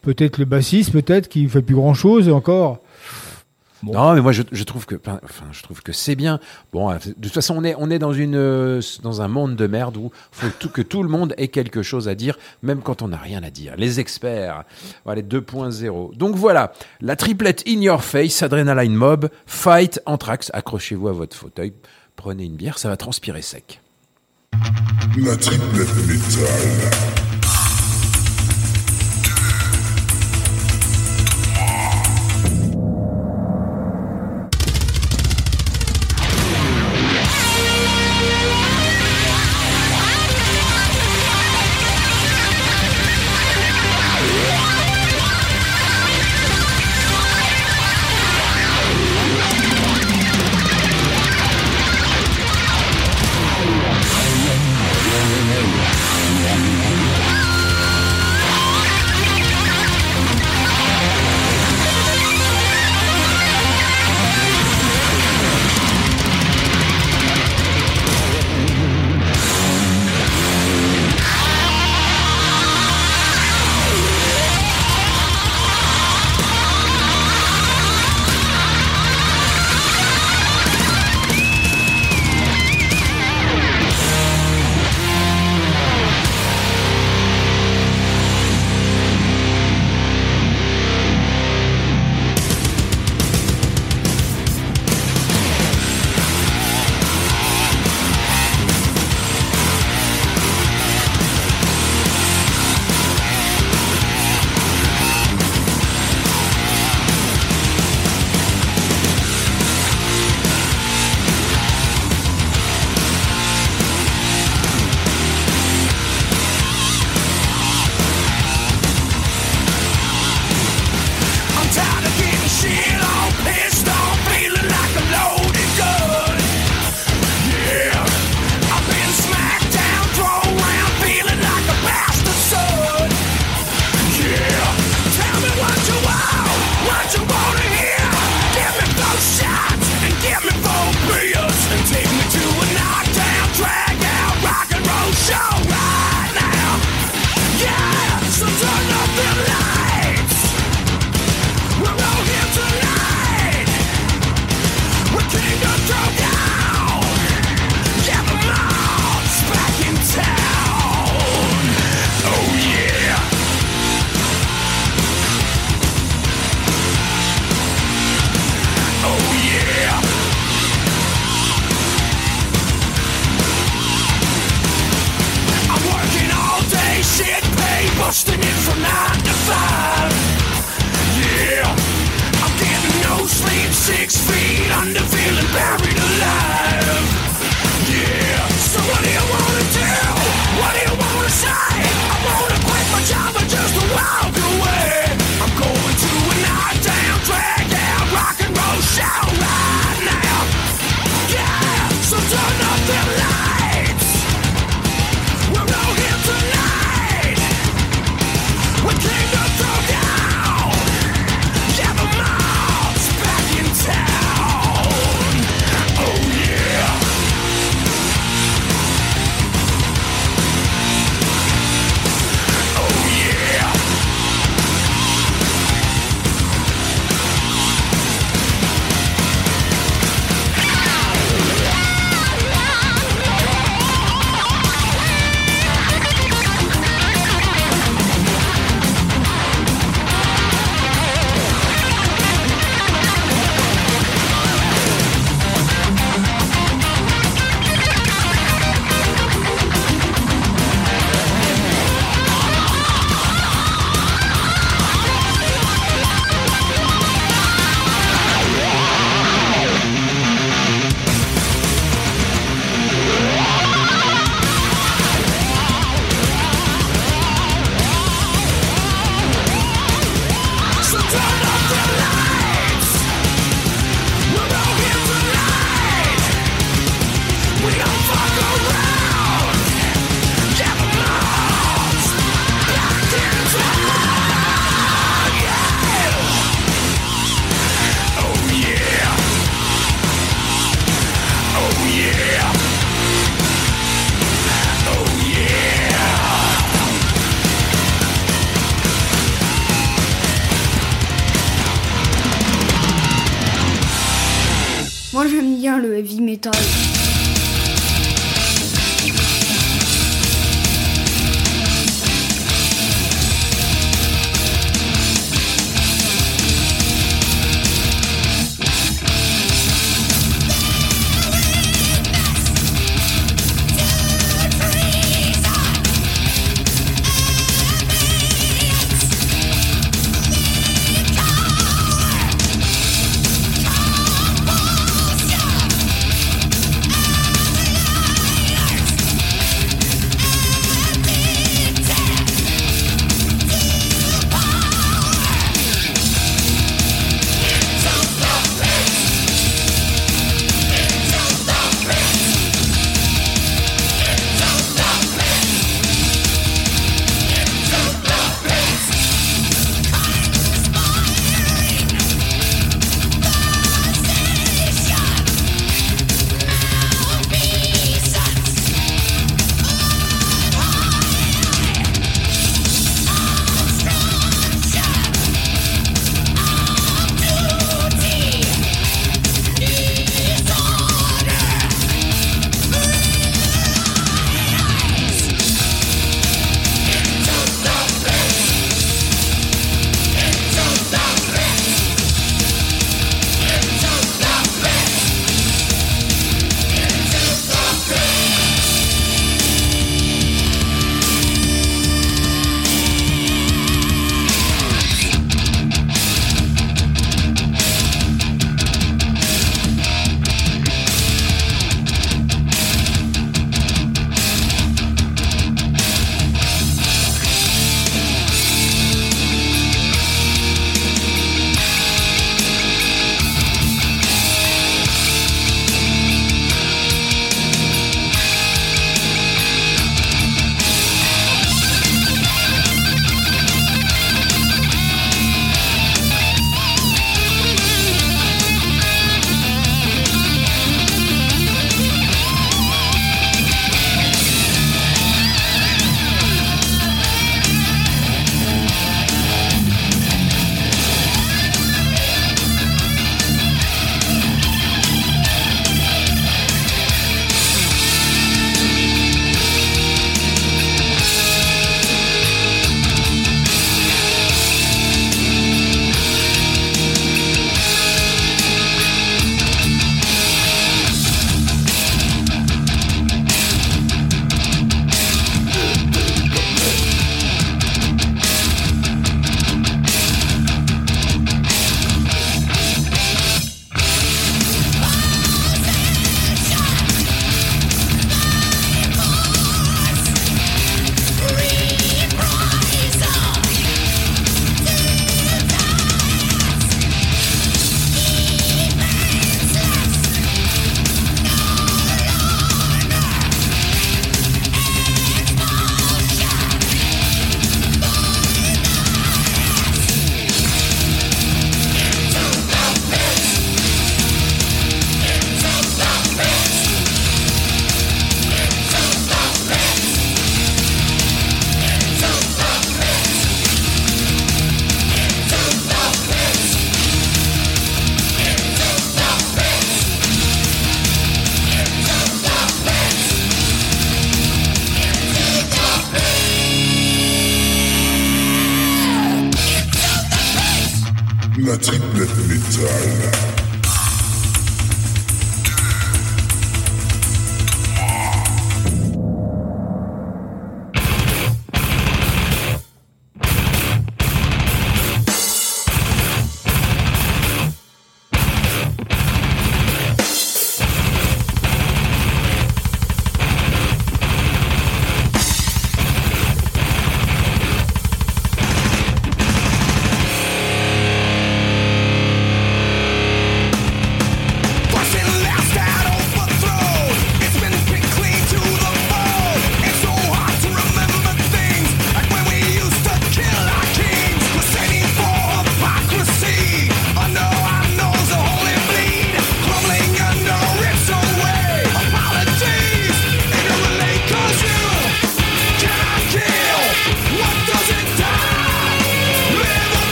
Peut-être le bassiste, peut-être, qui fait plus grand chose encore. Non, mais moi je, je trouve que, enfin, je trouve que c'est bien. Bon, euh, de toute façon, on est, on est dans une, euh, dans un monde de merde où faut tout, que tout le monde ait quelque chose à dire, même quand on n'a rien à dire. Les experts, voilà, les 2.0. Donc voilà, la triplette in your face, Adrenaline Mob, Fight, Anthrax. Accrochez-vous à votre fauteuil, prenez une bière, ça va transpirer sec. La triplette métal.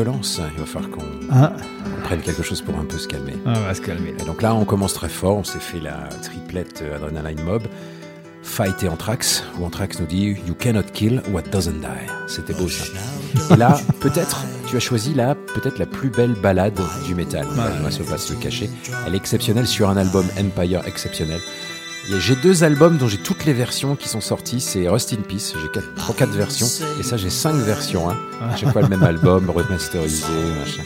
Violence, hein, il va falloir qu'on Ah. qu'on prenne quelque chose pour un peu se calmer. Ah, on va se calmer. Et donc là, on commence très fort. On s'est fait la triplette Adrenaline Mob. Fight et Anthrax, où Anthrax nous dit You cannot kill what doesn't die. C'était beau ça. Et là, peut-être, tu as choisi là, peut-être la plus belle balade du métal. On va- se pas se le cacher. Elle est exceptionnelle sur un album Empire exceptionnel. J'ai deux albums dont j'ai toutes les versions qui sont sorties. C'est Rust in Peace. J'ai quatre, trois, quatre versions. Et ça, j'ai cinq versions. Hein. À chaque fois le même album, remasterisé, machin.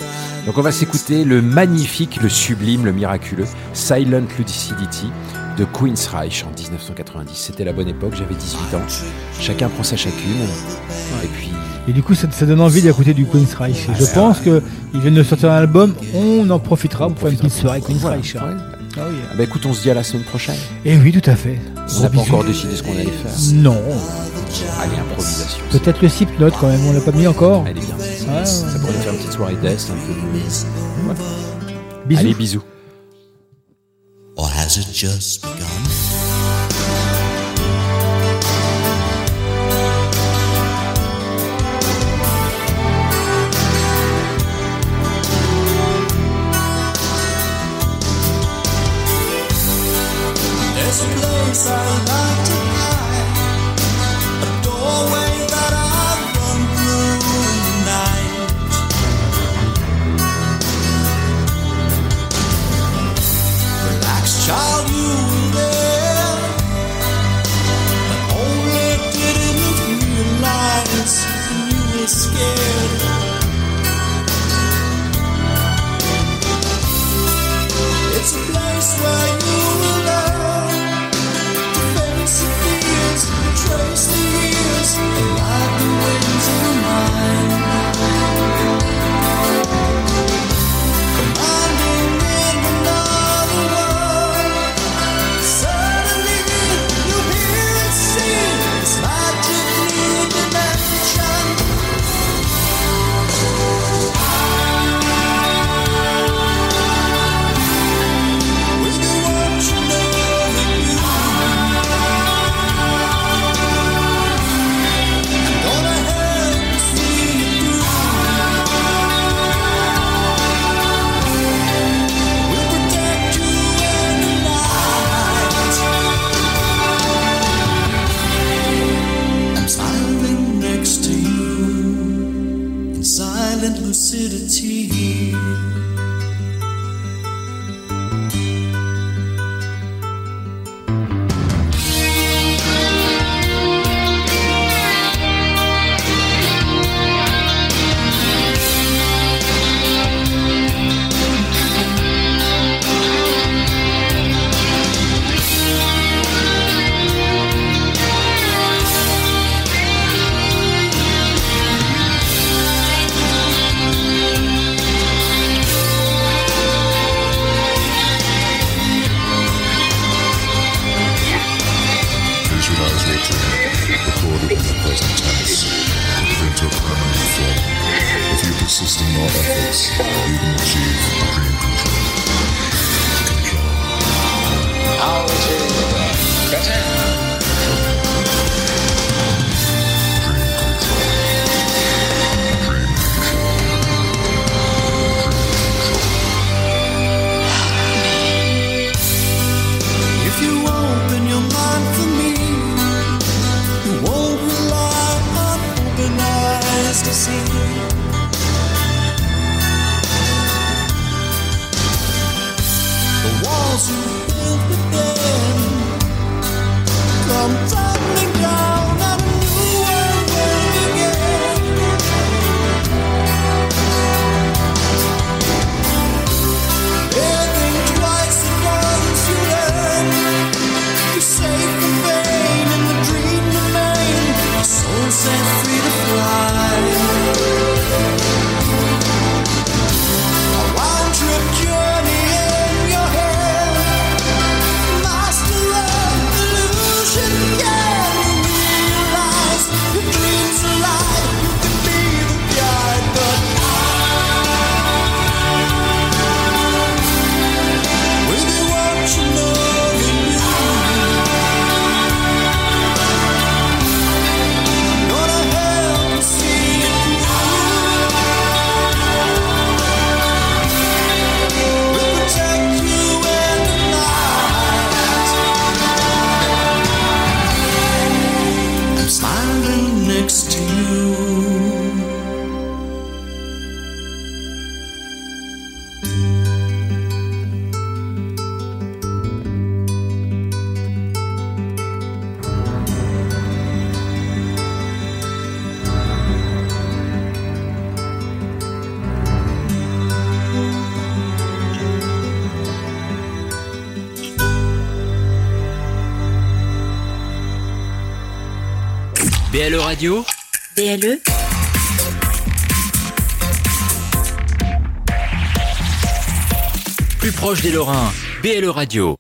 Donc on va s'écouter le magnifique, le sublime, le miraculeux Silent Lucidity de Queen's Reich en 1990. C'était la bonne époque, j'avais 18 ans. Chacun prend sa chacune. Et puis, Et du coup, ça, ça donne envie d'écouter du Queen's Reich. Et je c'est pense qu'ils viennent de sortir un album, on en profitera pour faire une petite soirée Queen's Voilà. Reich. hein. Ah oui. ah bah écoute, on se dit à la semaine prochaine. Et oui, tout à fait. On n'a pas bisous. encore décidé ce qu'on allait faire. Non. Allez, improvisation. Peut-être le sip note quand même, on l'a pas mis encore. Est bien. Ouais, Ça pourrait faire une petite soirée d'Est, un peu de... Ouais. Bisous. Allez, bisous. Or has it just begun? Radio BLE Plus proche des Lorrains, BLE Radio.